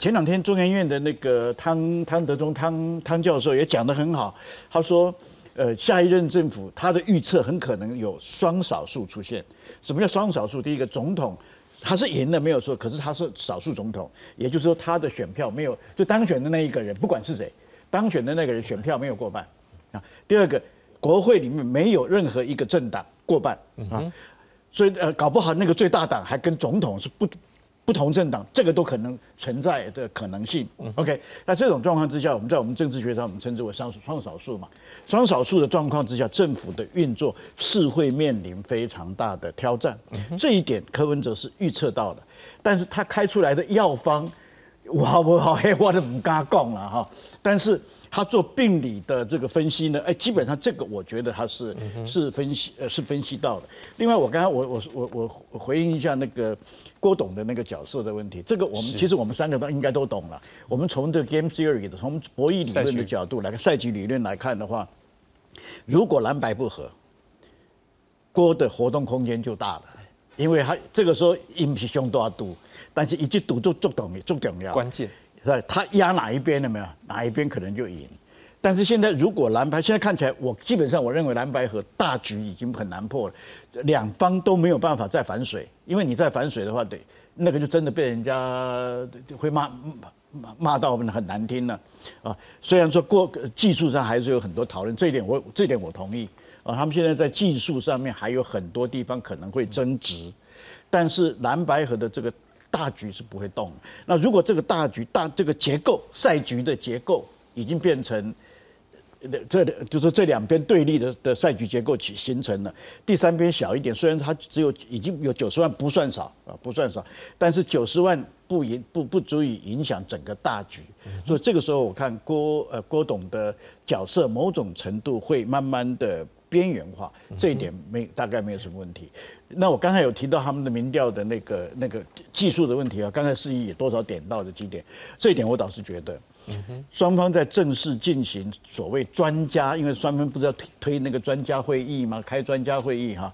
前两天中研院。的那个汤汤德忠汤汤教授也讲得很好，他说，呃，下一任政府他的预测很可能有双少数出现。什么叫双少数？第一个总统他是赢了没有错，可是他是少数总统，也就是说他的选票没有就当选的那一个人，不管是谁当选的那个人选票没有过半啊。第二个，国会里面没有任何一个政党过半啊。所以呃，搞不好那个最大党还跟总统是不不同政党，这个都可能存在的可能性。OK，那这种状况之下，我们在我们政治学上，我们称之为双双少数嘛。双少数的状况之下，政府的运作是会面临非常大的挑战。这一点柯文哲是预测到的，但是他开出来的药方。我我好黑，我都不敢讲了哈。但是他做病理的这个分析呢，哎，基本上这个我觉得他是是分析呃是分析到的。另外，我刚刚我我我我回应一下那个郭董的那个角色的问题。这个我们其实我们三个都应该都懂了。我们从这个 game theory 的从博弈理论的角度来看，赛局理论来看的话，如果蓝白不合，郭的活动空间就大了，因为他这个时候引起凶多赌。但是一句赌就重要，重要，关键是吧？他压哪一边了没有？哪一边可能就赢。但是现在如果蓝白现在看起来，我基本上我认为蓝白和大局已经很难破了，两方都没有办法再反水，因为你再反水的话，得那个就真的被人家会骂骂骂到很难听了啊。虽然说过技术上还是有很多讨论，这一点我这点我同意啊。他们现在在技术上面还有很多地方可能会争执，但是蓝白河的这个。大局是不会动。那如果这个大局大这个结构赛局的结构已经变成，这就是这两边对立的的赛局结构形形成了。第三边小一点，虽然它只有已经有九十万，不算少啊，不算少。但是九十万不影不不足以影响整个大局。所以这个时候我看郭呃郭董的角色某种程度会慢慢的边缘化，这一点没大概没有什么问题。那我刚才有提到他们的民调的那个那个技术的问题啊，刚才司仪也多少点到的几点，这一点我倒是觉得，双方在正式进行所谓专家，因为双方不是要推推那个专家会议吗？开专家会议哈，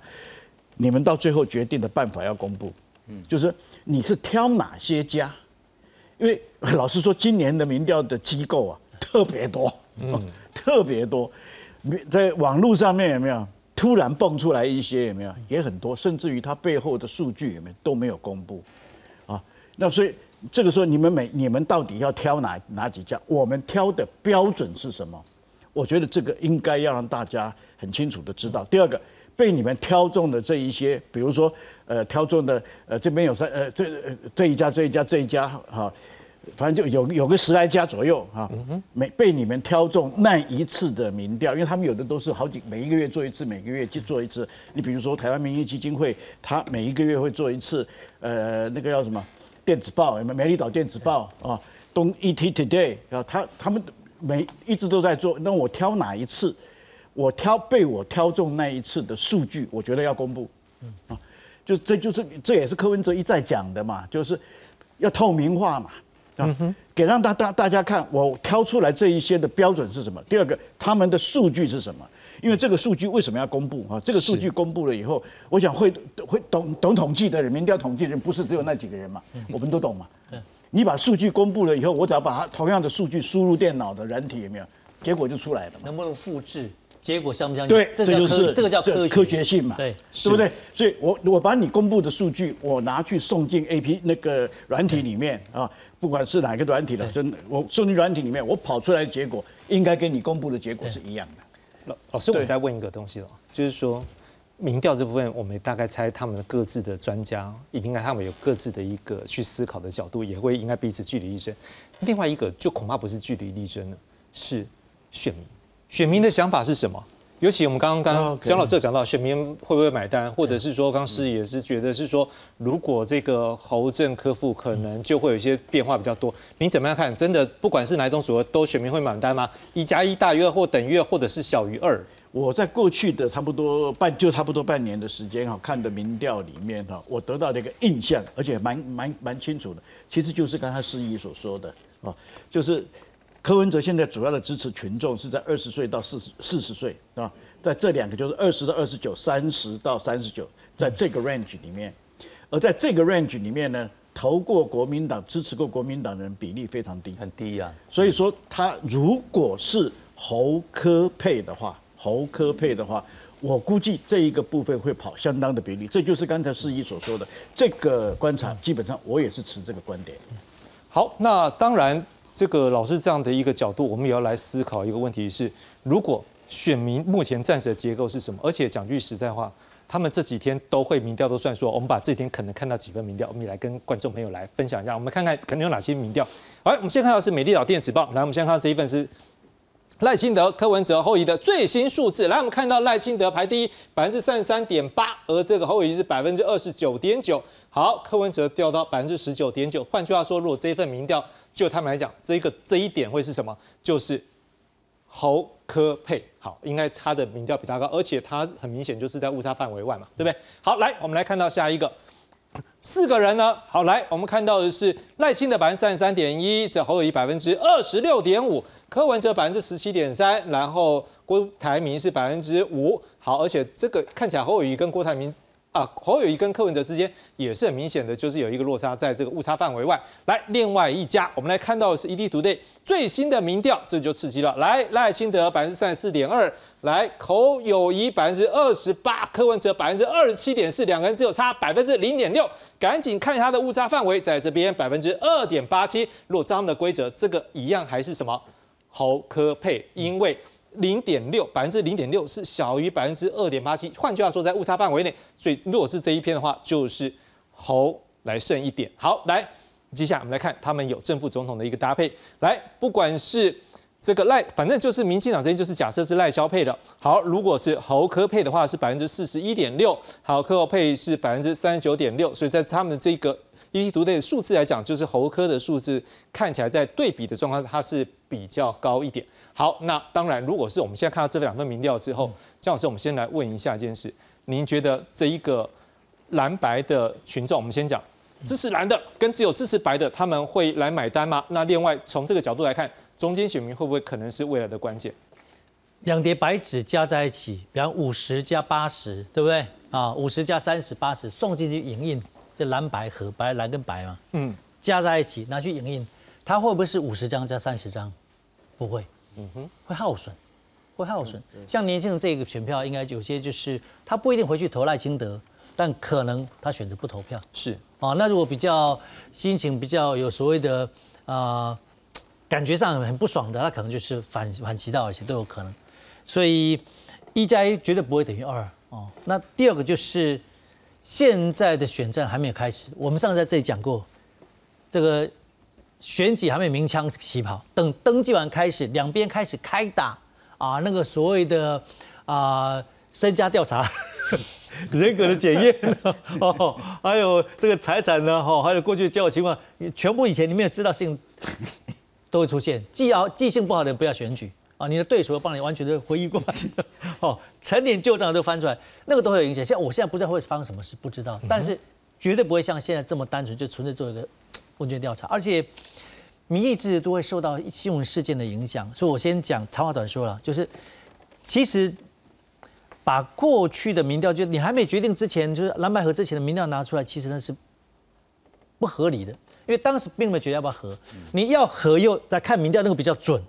你们到最后决定的办法要公布，嗯，就是你是挑哪些家，因为老实说，今年的民调的机构啊特别多，嗯，特别多，在网络上面有没有？突然蹦出来一些有没有？也很多，甚至于它背后的数据有没有都没有公布，啊，那所以这个时候你们每你们到底要挑哪哪几家？我们挑的标准是什么？我觉得这个应该要让大家很清楚的知道。第二个，被你们挑中的这一些，比如说呃挑中的呃这边有三呃这这一家这一家这一家哈。反正就有有个十来家左右啊，每被你们挑中那一次的民调，因为他们有的都是好几每一个月做一次，每个月去做一次。你比如说台湾民意基金会，他每一个月会做一次，呃，那个叫什么电子报，美美丽岛电子报啊，东 ET Today 啊，他他们每一直都在做。那我挑哪一次？我挑被我挑中那一次的数据，我觉得要公布。啊，就这就是这也是柯文哲一再讲的嘛，就是要透明化嘛。啊，给让大大大家看，我挑出来这一些的标准是什么？第二个，他们的数据是什么？因为这个数据为什么要公布啊？这个数据公布了以后，我想会会懂懂统计的人，民调统计人不是只有那几个人嘛？我们都懂嘛？你把数据公布了以后，我只要把它同样的数据输入电脑的软体有没有？结果就出来了。能不能复制？结果相不相？对，这就是这个叫科科学性嘛？对，对不对？所以我我把你公布的数据，我拿去送进 A P 那个软体里面啊。不管是哪个软体的，真的，我收进软体里面，我跑出来的结果应该跟你公布的结果是一样的。老老师，我再问一个东西了，就是说，民调这部分，我们大概猜他们各自的专家，应该他们有各自的一个去思考的角度，也会应该彼此据理力争。另外一个，就恐怕不是据理力争了，是选民，选民的想法是什么？尤其我们刚刚刚江老师讲到选民会不会买单，或者是说刚师也是觉得是说，如果这个侯正科副可能就会有一些变化比较多。你怎么样看？真的不管是哪一种组合，都选民会买单吗？一加一大于二或等于二，或者是小于二？我在过去的差不多半就差不多半年的时间哈，看的民调里面哈，我得到的一个印象，而且蛮蛮蛮清楚的，其实就是刚才施仪所说的啊，就是。柯文哲现在主要的支持群众是在二十岁到四十四十岁啊，在这两个就是二十到二十九、三十到三十九，在这个 range 里面，而在这个 range 里面呢，投过国民党、支持过国民党的人比例非常低，很低啊。所以说，他如果是侯科配的话，侯科配的话，我估计这一个部分会跑相当的比例。这就是刚才司仪所说的这个观察，基本上我也是持这个观点。好，那当然。这个老师这样的一个角度，我们也要来思考一个问题：是如果选民目前暂时的结构是什么？而且讲句实在话，他们这几天都会民调都算说，我们把这几天可能看到几份民调，我们也来跟观众朋友来分享一下，我们看看可能有哪些民调。好，我们先看到是美丽岛电子报，来，我们先看到这一份是。赖清德、柯文哲、侯友的最新数字，来，我们看到赖清德排第一，百分之三十三点八，而这个侯友是百分之二十九点九。好，柯文哲掉到百分之十九点九。换句话说，如果这一份民调就他们来讲，这个这一点会是什么？就是侯科配。好，应该他的民调比他高，而且他很明显就是在误差范围外嘛，对不对？好，来，我们来看到下一个。四个人呢？好，来，我们看到的是赖清德百分之三十三点一，这侯友谊百分之二十六点五，柯文哲百分之十七点三，然后郭台铭是百分之五。好，而且这个看起来侯友谊跟郭台铭。啊，侯友谊跟柯文哲之间也是很明显的，就是有一个落差，在这个误差范围外。来，另外一家，我们来看到的是 ED 图队最新的民调，这就刺激了。来，赖清德百分之三十四点二，来，侯友谊百分之二十八，柯文哲百分之二十七点四，两个人只有差百分之零点六。赶紧看它的误差范围，在这边百分之二点八七。如果照他们的规则，这个一样还是什么侯科配，因为。零点六百分之零点六是小于百分之二点八七，换句话说，在误差范围内，所以如果是这一篇的话，就是侯来胜一点。好，来，接下来我们来看他们有正副总统的一个搭配。来，不管是这个赖，反正就是民进党这边就是假设是赖萧配的。好，如果是侯科配的话，是百分之四十一点六，好，柯侯配是百分之三十九点六，所以在他们的这个。一读的数字来讲，就是猴科的数字看起来在对比的状况，它是比较高一点。好，那当然，如果是我们现在看到这两份民调之后，姜老师，我们先来问一下一件事：您觉得这一个蓝白的群众，我们先讲支持蓝的跟只有支持白的，他们会来买单吗？那另外从这个角度来看，中间选民会不会可能是未来的关键？两叠白纸加在一起，比方五十加八十，对不对？啊，五十加三十，八十送进去影印。这蓝白和白蓝跟白嘛，嗯，加在一起拿去影印，它会不会是五十张加三十张？不会，嗯哼，会耗损，会耗损。像年轻人这个选票，应该有些就是他不一定回去投赖清德，但可能他选择不投票。是，啊，那如果比较心情比较有所谓的啊，感觉上很不爽的，他可能就是反反其道而行都有可能。所以一加一绝对不会等于二哦。那第二个就是。现在的选战还没有开始，我们上次在这里讲过，这个选举还没有鸣枪起跑，等登记完开始，两边开始开打啊，那个所谓的啊身家调查、人格的检验 哦，还有这个财产呢，哈，还有过去交往情况，全部以前你没有知道事情都会出现，记要记性不好的不要选举。啊，你的对手要帮你完全的回忆过来，哦，陈年旧账都翻出来，那个都会有影响。现在我现在不知道会发生什么事，不知道，但是绝对不会像现在这么单纯，就纯粹做一个问卷调查，而且民意制都会受到新闻事件的影响。所以我先讲长话短说了，就是其实把过去的民调，就你还没决定之前，就是蓝白河之前的民调拿出来，其实那是不合理的，因为当时并没有决定要不要合，你要合又再看民调，那个比较准。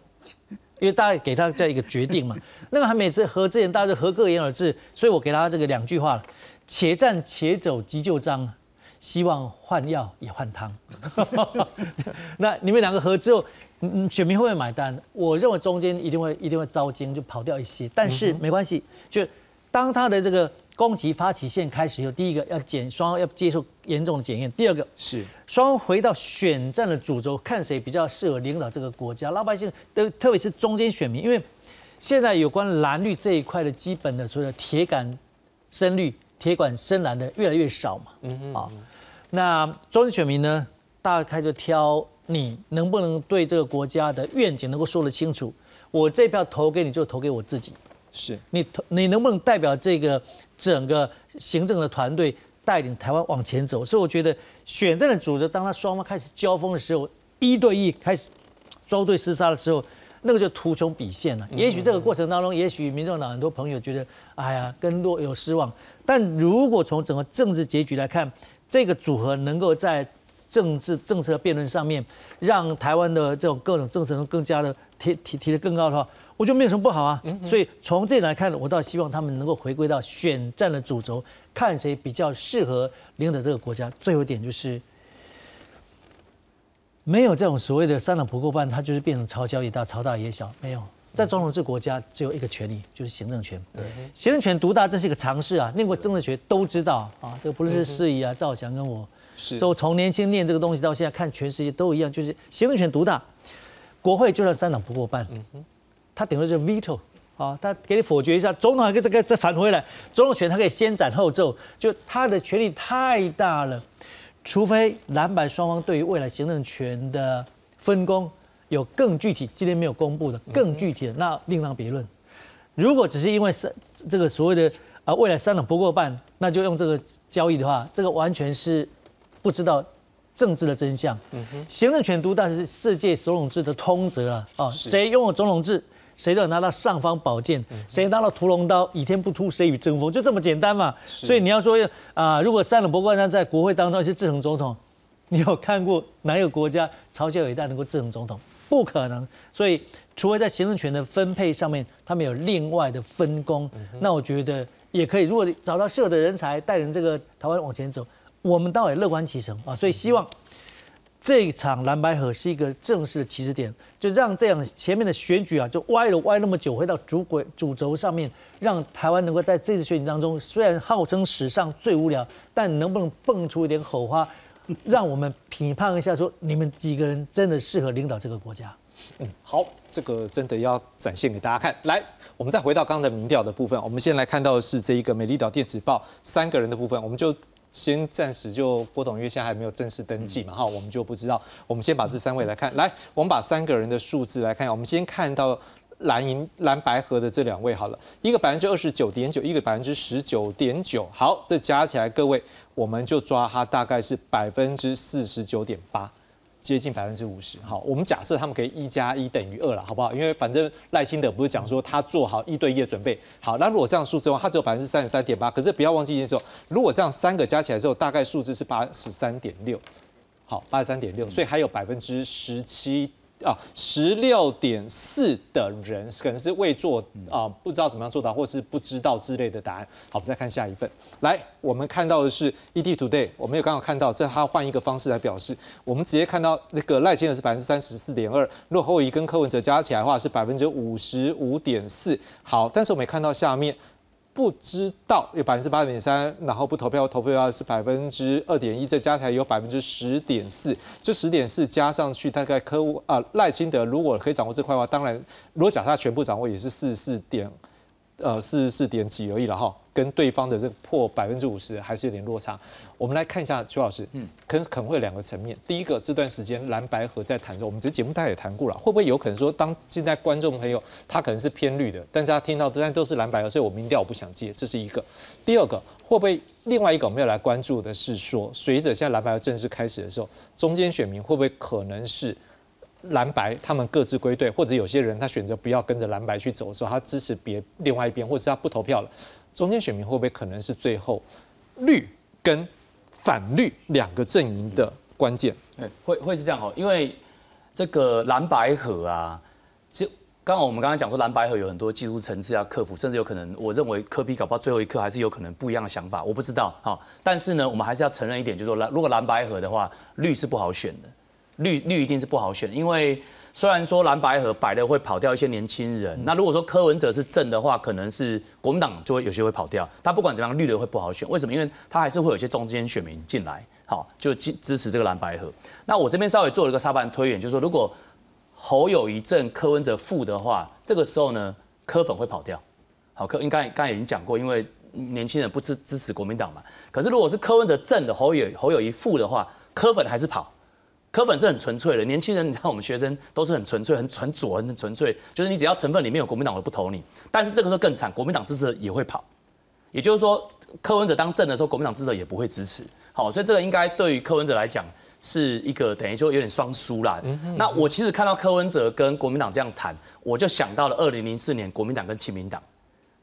因为大家给他这样一个决定嘛，那个还没和之前大家就合各言而至，所以我给他这个两句话了：且战且走急就章，希望换药也换汤。那你们两个合之后，嗯，选民会不会买单？我认为中间一定会一定会遭惊，就跑掉一些，但是没关系，就当他的这个。攻击发起线开始以后，第一个要检双方要接受严重的检验，第二个是双方回到选战的主轴，看谁比较适合领导这个国家。老百姓都特别是中间选民，因为现在有关蓝绿这一块的基本的所谓的铁杆深绿、铁杆深蓝的越来越少嘛。嗯嗯。啊，那中间选民呢，大概就挑你能不能对这个国家的愿景能够说得清楚。我这票投给你，就投给我自己。是你投你能不能代表这个整个行政的团队带领台湾往前走？所以我觉得选战的组织，当他双方开始交锋的时候，一对一开始招对厮杀的时候，那个就图穷匕现了。也许这个过程当中，也许民众党很多朋友觉得，哎呀，跟落有失望。但如果从整个政治结局来看，这个组合能够在政治政策辩论上面，让台湾的这种各种政策能更加的提提提得更高的话。我觉得没有什么不好啊，所以从这里来看，我倒希望他们能够回归到选战的主轴，看谁比较适合领导这个国家。最后一点就是，没有这种所谓的三党不过半，它就是变成朝小也大，朝大也小，没有。在总统制国家只有一个权利，就是行政权。行政权独大，这是一个常识啊。念过政治学都知道啊。这个不论是司仪啊、赵翔跟我，是，就从年轻念这个东西到现在看全世界都一样，就是行政权独大。国会就算三党不过半，他顶多就 veto 啊，他给你否决一下，总统还可以这个再返回来，总统权他可以先斩后奏，就他的权力太大了。除非蓝白双方对于未来行政权的分工有更具体，今天没有公布的更具体的，那另当别论。如果只是因为三这个所谓的啊未来三党不过半，那就用这个交易的话，这个完全是不知道政治的真相。行政权独大是世界总统制的通则啊，啊，谁拥有总统制？谁都拿到尚方宝剑，谁拿到屠龙刀，倚天不突，谁与争锋，就这么简单嘛。所以你要说啊，如果三党不过半在国会当中是制衡总统，你有看过哪个国家朝鲜有一代能够制衡总统？不可能。所以除非在行政权的分配上面，他们有另外的分工，那我觉得也可以。如果找到适合的人才带领这个台湾往前走，我们倒也乐观其成啊。所以希望。这一场蓝白河是一个正式的起始点，就让这样前面的选举啊，就歪了歪那么久，回到主轨主轴上面，让台湾能够在这次选举当中，虽然号称史上最无聊，但能不能蹦出一点火花，让我们评判一下，说你们几个人真的适合领导这个国家？嗯，好，这个真的要展现给大家看。来，我们再回到刚才民调的部分，我们先来看到的是这一个美丽岛电子报三个人的部分，我们就。先暂时就郭董，因为现在还没有正式登记嘛，哈，我们就不知道。我们先把这三位来看，来，我们把三个人的数字来看。我们先看到蓝银蓝白河的这两位好了，一个百分之二十九点九，一个百分之十九点九。好，这加起来，各位我们就抓它大概是百分之四十九点八。接近百分之五十，好，我们假设他们可以一加一等于二了，好不好？因为反正赖清德不是讲说他做好一对一的准备，好，那如果这样数字的话，他只有百分之三十三点八，可是不要忘记一件事，如果这样三个加起来之后，大概数字是八十三点六，好，八十三点六，所以还有百分之十七。啊，十六点四的人可能是未做啊，不知道怎么样做到，或是不知道之类的答案。好，我们再看下一份。来，我们看到的是 ET Today，我们有刚好看到，这他换一个方式来表示。我们直接看到那个赖清德是百分之三十四点二，如果后移跟柯文哲加起来的话是百分之五十五点四。好，但是我们也看到下面。不知道有百分之八点三，然后不投票投票的话是百分之二点一，再加起来有百分之十点四，这十点四加上去大概科啊赖清德如果可以掌握这块的话，当然如果假设他全部掌握也是四十四点。呃，四十四点几而已了哈，跟对方的这个破百分之五十还是有点落差。我们来看一下邱老师，嗯，可能可能会有两个层面。第一个，这段时间蓝白河在谈着，我们这节目大家也谈过了，会不会有可能说，当现在观众朋友他可能是偏绿的，但是他听到但都是蓝白河，所以我民调我不想接，这是一个。第二个，会不会另外一个我们要来关注的是说，随着现在蓝白河正式开始的时候，中间选民会不会可能是？蓝白他们各自归队，或者有些人他选择不要跟着蓝白去走的时候，他支持别另外一边，或者是他不投票了，中间选民会不会可能是最后绿跟反绿两个阵营的关键？对，会会是这样哦，因为这个蓝白河啊，就刚刚我们刚刚讲说蓝白河有很多技术层次要克服，甚至有可能我认为科比搞不好最后一刻还是有可能不一样的想法，我不知道哈。但是呢，我们还是要承认一点，就是说蓝如果蓝白河的话，绿是不好选的。绿绿一定是不好选，因为虽然说蓝白河白的会跑掉一些年轻人，那如果说柯文哲是正的话，可能是国民党就会有些会跑掉。他不管怎么样，绿的会不好选，为什么？因为他还是会有一些中间选民进来，好就支支持这个蓝白河。那我这边稍微做了一个沙盘推演，就是说如果侯友谊正柯文哲负的话，这个时候呢，柯粉会跑掉。好，柯应该刚才已经讲过，因为年轻人不支支持国民党嘛。可是如果是柯文哲正的侯友侯友谊负的话，柯粉还是跑。科粉是很纯粹的，年轻人，你知道我们学生都是很纯粹、很很左、很纯粹，就是你只要成分里面有国民党，我不投你。但是这个时候更惨，国民党支持也会跑，也就是说，柯文哲当政的时候，国民党支持也不会支持。好，所以这个应该对于柯文哲来讲是一个等于说有点双输啦。那我其实看到柯文哲跟国民党这样谈，我就想到了二零零四年国民党跟亲民党，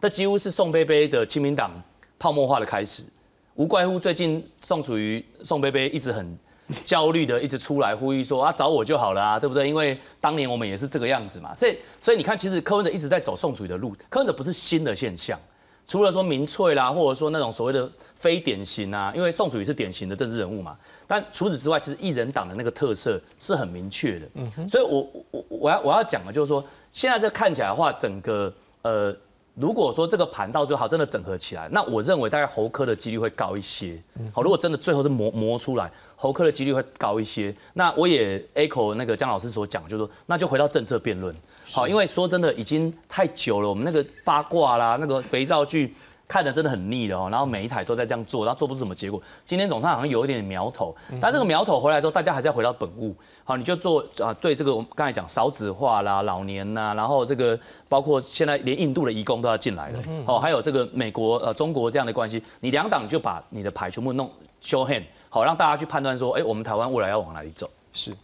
这几乎是宋贝贝的亲民党泡沫化的开始。无怪乎最近宋楚瑜、宋贝贝一直很。焦虑的一直出来呼吁说啊找我就好了啊，对不对？因为当年我们也是这个样子嘛，所以所以你看，其实柯文哲一直在走宋楚瑜的路，柯文哲不是新的现象，除了说民粹啦，或者说那种所谓的非典型啊，因为宋楚瑜是典型的政治人物嘛。但除此之外，其实一人党的那个特色是很明确的。嗯哼。所以我我我要我要讲的就是说，现在这看起来的话，整个呃，如果说这个盘到最后真的整合起来，那我认为大概侯科的几率会高一些。好，如果真的最后是磨磨出来，侯科的几率会高一些。那我也 echo 那个姜老师所讲，就是说，那就回到政策辩论。好，因为说真的，已经太久了，我们那个八卦啦，那个肥皂剧看的真的很腻的哦。然后每一台都在这样做，然后做不出什么结果。今天总算好像有一点苗头，但这个苗头回来之后，大家还是要回到本物。好，你就做啊，对这个我们刚才讲少子化啦、老年呐，然后这个包括现在连印度的移工都要进来了。哦，还有这个美国呃中国这样的关系，你两党就把你的牌全部弄 show hand，好让大家去判断说，哎，我们台湾未来要往哪里走？是。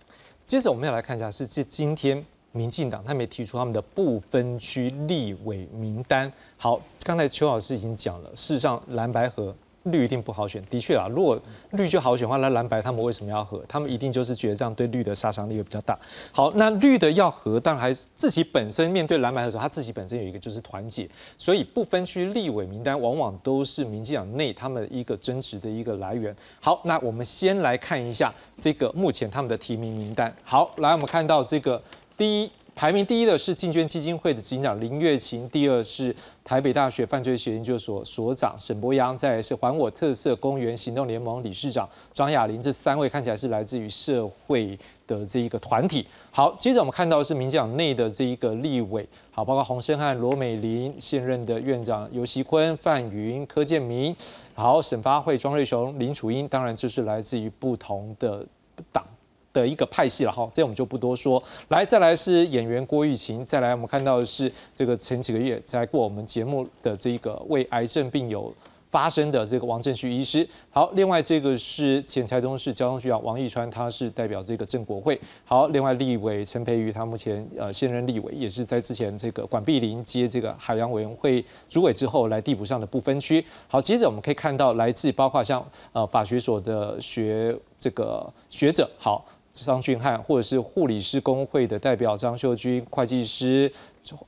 接着我们要来看一下，是这今天。民进党他没提出他们的不分区立委名单。好，刚才邱老师已经讲了，事实上蓝白和绿一定不好选。的确啊，如果绿就好选的话，那蓝白他们为什么要合？他们一定就是觉得这样对绿的杀伤力会比较大。好，那绿的要和，但还是自己本身面对蓝白的时候，他自己本身有一个就是团结。所以不分区立委名单往往都是民进党内他们一个争执的一个来源。好，那我们先来看一下这个目前他们的提名名单。好，来我们看到这个。第一排名第一的是竞捐基金会的执行长林月琴，第二是台北大学犯罪学研究所所长沈博阳，再来是还我特色公园行动联盟理事长张雅玲，这三位看起来是来自于社会的这一个团体。好，接着我们看到是民进党内的这一个立委，好，包括洪生汉、罗美玲，现任的院长尤锡坤、范云、柯建明，好，沈发会庄瑞雄、林楚英，当然这是来自于不同的党。的一个派系了哈，这我们就不多说。来，再来是演员郭玉琴，再来我们看到的是这个前几个月在过我们节目的这个为癌症病友发生的这个王正旭医师。好，另外这个是前台东市交通局长王义川，他是代表这个郑国会。好，另外立委陈培瑜，他目前呃现任立委，也是在之前这个管碧林接这个海洋委员会主委之后来递补上的不分区。好，接着我们可以看到来自包括像呃法学所的学这个学者，好。张俊汉，或者是护理师工会的代表张秀君，会计师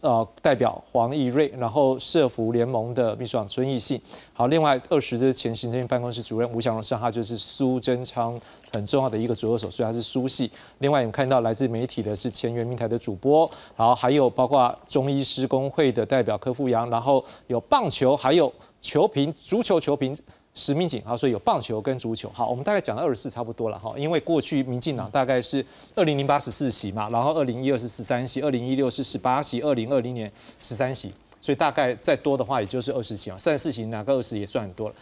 呃代表黄义瑞，然后社服联盟的秘书长孙义信。好，另外二十是前行政院办公室主任吴祥荣，上他就是苏贞昌很重要的一个左右手，所以他是苏系。另外我们看到来自媒体的是前圆明台的主播，然后还有包括中医师工会的代表柯富阳，然后有棒球，还有球评，足球球评。实名警，好，所以有棒球跟足球，好，我们大概讲到二十四差不多了哈，因为过去民进党大概是二零零八十四席嘛，然后二零一二是十三席，二零一六是十八席，二零二零年十三席，所以大概再多的话也就是二十席嘛，三十四席拿个二十也算很多了。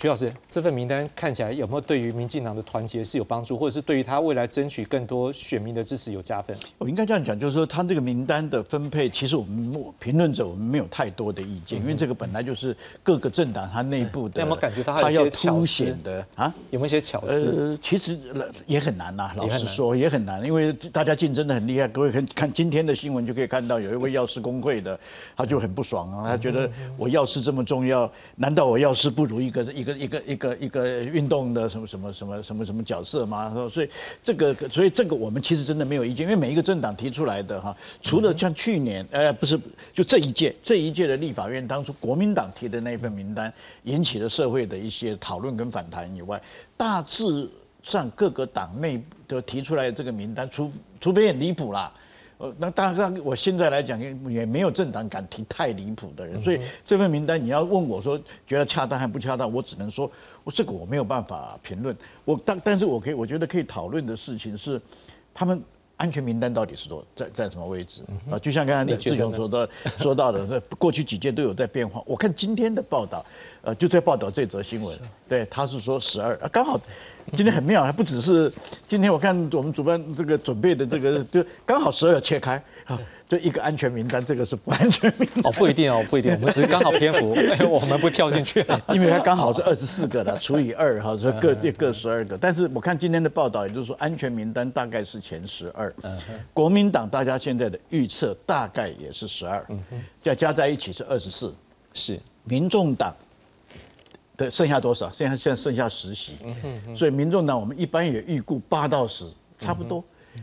徐老师，这份名单看起来有没有对于民进党的团结是有帮助，或者是对于他未来争取更多选民的支持有加分？我应该这样讲，就是说他这个名单的分配，其实我们评论者我们没有太多的意见，因为这个本来就是各个政党他内部的。有没有感觉到他要凸显的啊？有没有一些巧思？呃，其实也很难呐，老实说也很难，因为大家竞争的很厉害。各位看看今天的新闻就可以看到，有一位药师工会的，他就很不爽啊，他觉得我药师这么重要，难道我药师不如一个一个？一个一个一个运动的什么什么什么什么什么角色吗？所以这个所以这个我们其实真的没有意见，因为每一个政党提出来的哈，除了像去年呃不是就这一届这一届的立法院当初国民党提的那份名单引起了社会的一些讨论跟反弹以外，大致上各个党内都提出来的这个名单，除除非很离谱啦。呃，那当然，我现在来讲也也没有政党敢提太离谱的人，所以这份名单你要问我说觉得恰当还不恰当，我只能说，我这个我没有办法评论。我但但是我可以，我觉得可以讨论的事情是，他们安全名单到底是多在在什么位置啊？就像刚才那志雄说的说到的，过去几届都有在变化。我看今天的报道，呃，就在报道这则新闻，对，他是说十二，刚好。今天很妙，还不只是今天，我看我们主办这个准备的这个，就刚好十二切开啊，就一个安全名单，这个是不安全名单。哦，不一定哦，不一定，我们只是刚好篇幅，我们不跳进去，因为它刚好是二十四个的，除以二哈，所以各各十二个。但是我看今天的报道，也就是说安全名单大概是前十二，国民党大家现在的预测大概也是十二，再加在一起是二十四，是。民众党。剩下多少？现在现在剩下十席，所以民众党我们一般也预估八到十，差不多。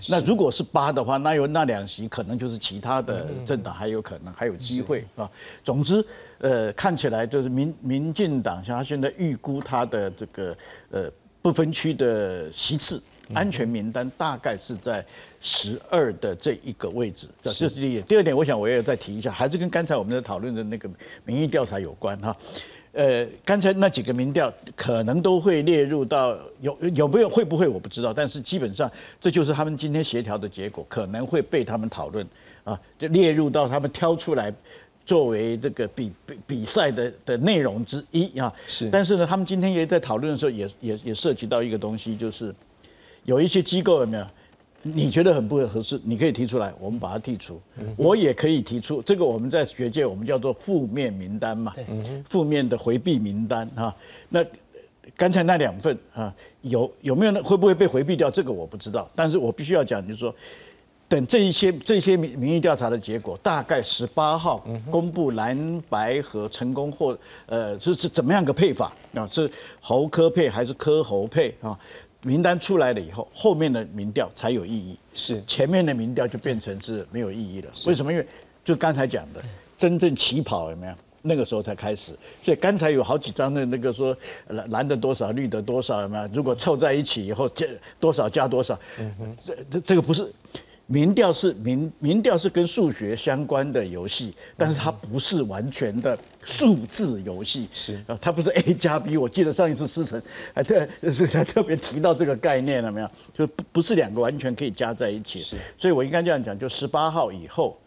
那如果是八的话，那有那两席可能就是其他的政党还有可能还有机会啊。总之，呃，看起来就是民民进党，像他现在预估他的这个呃不分区的席次安全名单大概是在十二的这一个位置，这是第一点。第二点，我想我也再提一下，还是跟刚才我们在讨论的那个民意调查有关哈。呃，刚才那几个民调可能都会列入到有有没有会不会我不知道，但是基本上这就是他们今天协调的结果，可能会被他们讨论啊，就列入到他们挑出来作为这个比比比赛的的内容之一啊。是，但是呢，他们今天也在讨论的时候，也也也涉及到一个东西，就是有一些机构有没有？你觉得很不合适，你可以提出来，我们把它剔除。我也可以提出这个，我们在学界我们叫做负面名单嘛，负面的回避名单啊。那刚才那两份啊，有有没有会不会被回避掉？这个我不知道，但是我必须要讲，就是说，等这一些这些民民意调查的结果，大概十八号公布蓝白和成功或呃是是怎么样个配法啊？是侯科配还是科侯配啊？名单出来了以后，后面的民调才有意义。是前面的民调就变成是没有意义了。为什么？因为就刚才讲的，真正起跑有没有？那个时候才开始。所以刚才有好几张的那个说蓝蓝的多少，绿的多少有没有？如果凑在一起以后加多少加多少？这这这个不是。民调是民民调是跟数学相关的游戏，但是它不是完全的数字游戏，是啊，它不是 A 加 B。我记得上一次思成还特是还特别提到这个概念了没有？就不不是两个完全可以加在一起。是，所以我应该这样讲，就十八号以后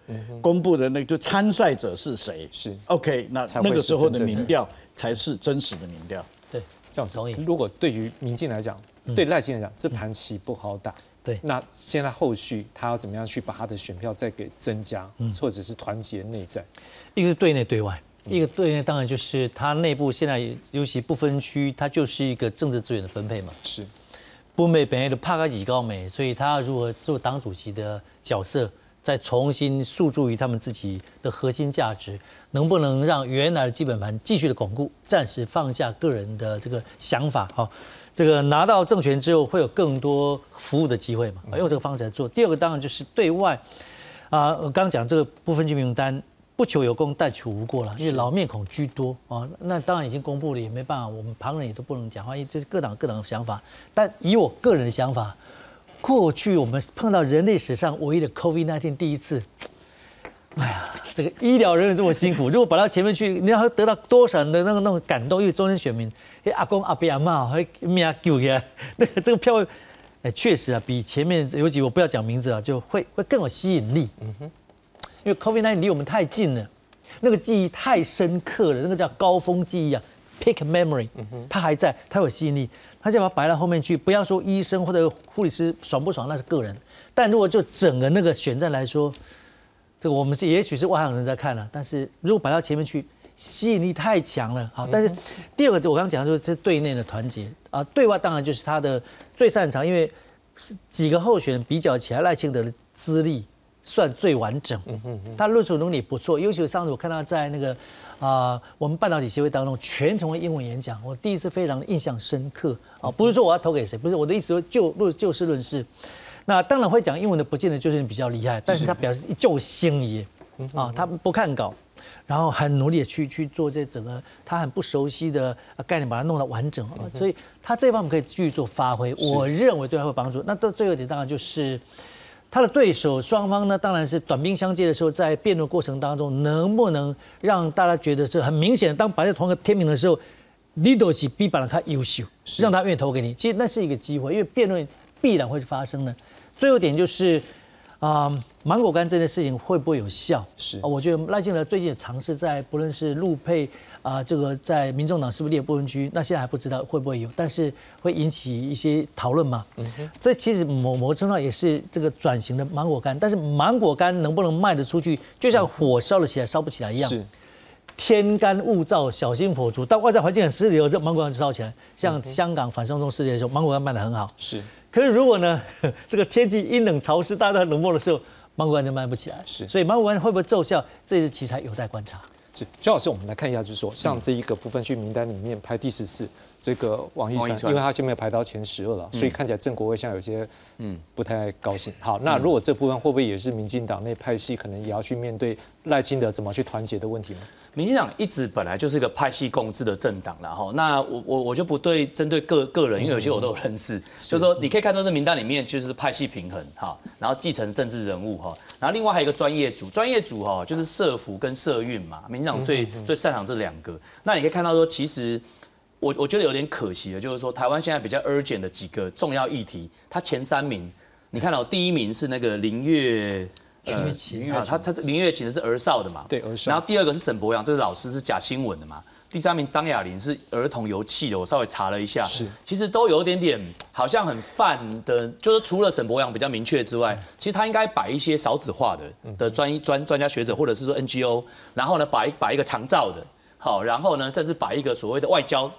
公布的那个就参赛者是谁？是 OK，那那个时候的民调才是真实的民调。对，这样同意。如果对于民进来讲，对赖清来讲，这盘棋不好打。对，那现在后续他要怎么样去把他的选票再给增加，或者是团结内在？一个是对内对外，一个对内当然就是他内部现在尤其不分区，它就是一个政治资源的分配嘛。是，不美本来的帕卡几高美，所以他如何做党主席的角色，再重新诉诸于他们自己的核心价值，能不能让原来的基本盘继续的巩固，暂时放下个人的这个想法哈？这个拿到政权之后，会有更多服务的机会嘛？用这个方式来做。第二个当然就是对外，啊，我刚讲这个部分居名单，不求有功，但求无过了，因为老面孔居多啊。那当然已经公布了，也没办法，我们旁人也都不能讲话，因为这是各党各党的想法。但以我个人的想法，过去我们碰到人类史上唯一的 COVID-19 第一次。哎呀，这个医疗人员这么辛苦，如果摆到前面去，你要得到多少人的那个那种感动？因为中间选民，阿公阿伯阿妈还命救起来，那这个票，哎，确实啊，比前面有几我不要讲名字啊，就会会更有吸引力。嗯哼，因为 COVID-19 离我们太近了，那个记忆太深刻了，那个叫高峰记忆啊，peak memory，它还在，它有吸引力，他就把它摆到后面去。不要说医生或者护理师爽不爽，那是个人，但如果就整个那个选战来说。这个我们是也许是外行人在看了，但是如果摆到前面去，吸引力太强了。好，但是第二个我刚刚讲的就是这对内的团结啊，对外当然就是他的最擅长，因为几个候选人比较起来，赖清德的资历算最完整，他论述能力不错。尤其是上次我看他在那个啊我们半导体协会当中全程用英文演讲，我第一次非常印象深刻啊，不是说我要投给谁，不是我的意思说就论就事论事。那当然会讲英文的，不见得就是比较厉害，但是他表示就心意啊，他不看稿，然后很努力的去去做这整个他很不熟悉的概念，把它弄得完整啊，所以他这方面可以继续做发挥，我认为对他会帮助。那到最后一点当然就是他的对手双方呢，当然是短兵相接的时候，在辩论过程当中，能不能让大家觉得是很明显，当摆在同一个天平的时候，你都是比别人他优秀，让他愿意投给你，其实那是一个机会，因为辩论必然会发生的。最后一点就是，啊，芒果干这件事情会不会有效？是啊，我觉得赖清德最近也尝试在不论是陆配啊，这个在民众党是不是列不分区，那现在还不知道会不会有，但是会引起一些讨论嘛。嗯哼，这其实某某程度上也是这个转型的芒果干，但是芒果干能不能卖得出去，就像火烧了起来烧不起来一样。是，天干物燥，小心火烛。但外在环境很湿的时候，这芒果干烧起来。像香港反送中事件的时候，芒果干卖得很好。是。可是如果呢，这个天气阴冷潮湿，大家冷漠的时候，芒果干就卖不起来。是，所以芒果干会不会奏效，这次奇才有待观察。是，周老师，我们来看一下，就是说，像这一个部分区名单里面排第十四，这个王一川，因为他现在排到前十二了，所以看起来郑国会现在有些嗯不太高兴。好，那如果这部分会不会也是民进党内派系可能也要去面对赖清德怎么去团结的问题呢？民进党一直本来就是一个派系共治的政党然后那我我我就不对针对个个人，因为有些我都有认识，就是说你可以看到这名单里面就是派系平衡哈，然后继承政治人物哈，然后另外还有一个专业组，专业组哈就是社服跟社运嘛，民进党最最擅长这两个。那你可以看到说，其实我我觉得有点可惜的，就是说台湾现在比较 urgent 的几个重要议题，它前三名，你看到第一名是那个林月。呃，他他林月琴的是儿少的嘛？对，儿少。然后第二个是沈博阳，这是老师，是假新闻的嘛？第三名张雅玲是儿童游戏的，我稍微查了一下，是，其实都有点点好像很泛的，就是除了沈博阳比较明确之外，其实他应该摆一些少子化的的专专专家学者，或者是说 NGO，然后呢，摆摆一个长照的，好，然后呢，甚至摆一个所谓的外交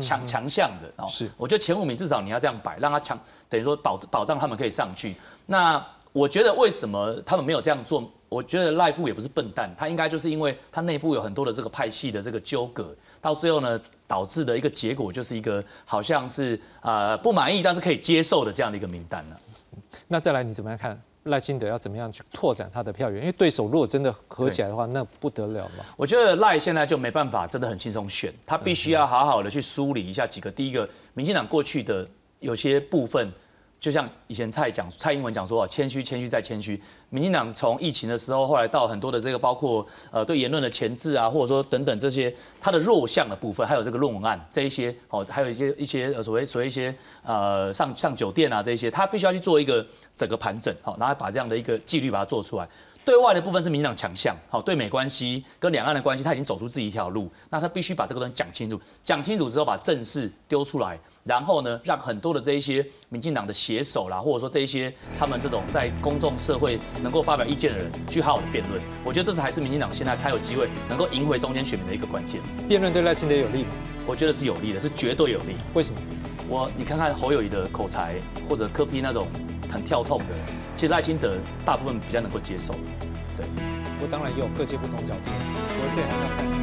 强强项的，哦，是，我觉得前五名至少你要这样摆，让他强，等于说保保障他们可以上去，那。我觉得为什么他们没有这样做？我觉得赖富也不是笨蛋，他应该就是因为他内部有很多的这个派系的这个纠葛，到最后呢，导致的一个结果就是一个好像是呃不满意但是可以接受的这样的一个名单呢。那再来你怎么样看赖清德要怎么样去拓展他的票源？因为对手如果真的合起来的话，那不得了嘛。我觉得赖现在就没办法真的很轻松选，他必须要好好的去梳理一下几个。第一个，民进党过去的有些部分。就像以前蔡讲蔡英文讲说啊，谦虚谦虚再谦虚。民进党从疫情的时候，后来到很多的这个包括呃对言论的前置啊，或者说等等这些它的弱项的部分，还有这个论文案这一些哦，还有一些一些呃所谓所谓一些呃上上酒店啊这一些，他必须要去做一个整个盘整，好，然后把这样的一个纪律把它做出来。对外的部分是民进党强项，好，对美关系跟两岸的关系，他已经走出自己一条路，那他必须把这个东西讲清楚，讲清楚之后把正事丢出来。然后呢，让很多的这一些民进党的写手啦，或者说这一些他们这种在公众社会能够发表意见的人，去好好的辩论。我觉得这是还是民进党现在才有机会能够赢回中间选民的一个关键。辩论对赖清德有利吗？我觉得是有利的，是绝对有利。为什么？我你看看侯友谊的口才，或者柯批那种很跳痛的，其实赖清德大部分比较能够接受。对，我当然也有各界不同角度，我这还是要看。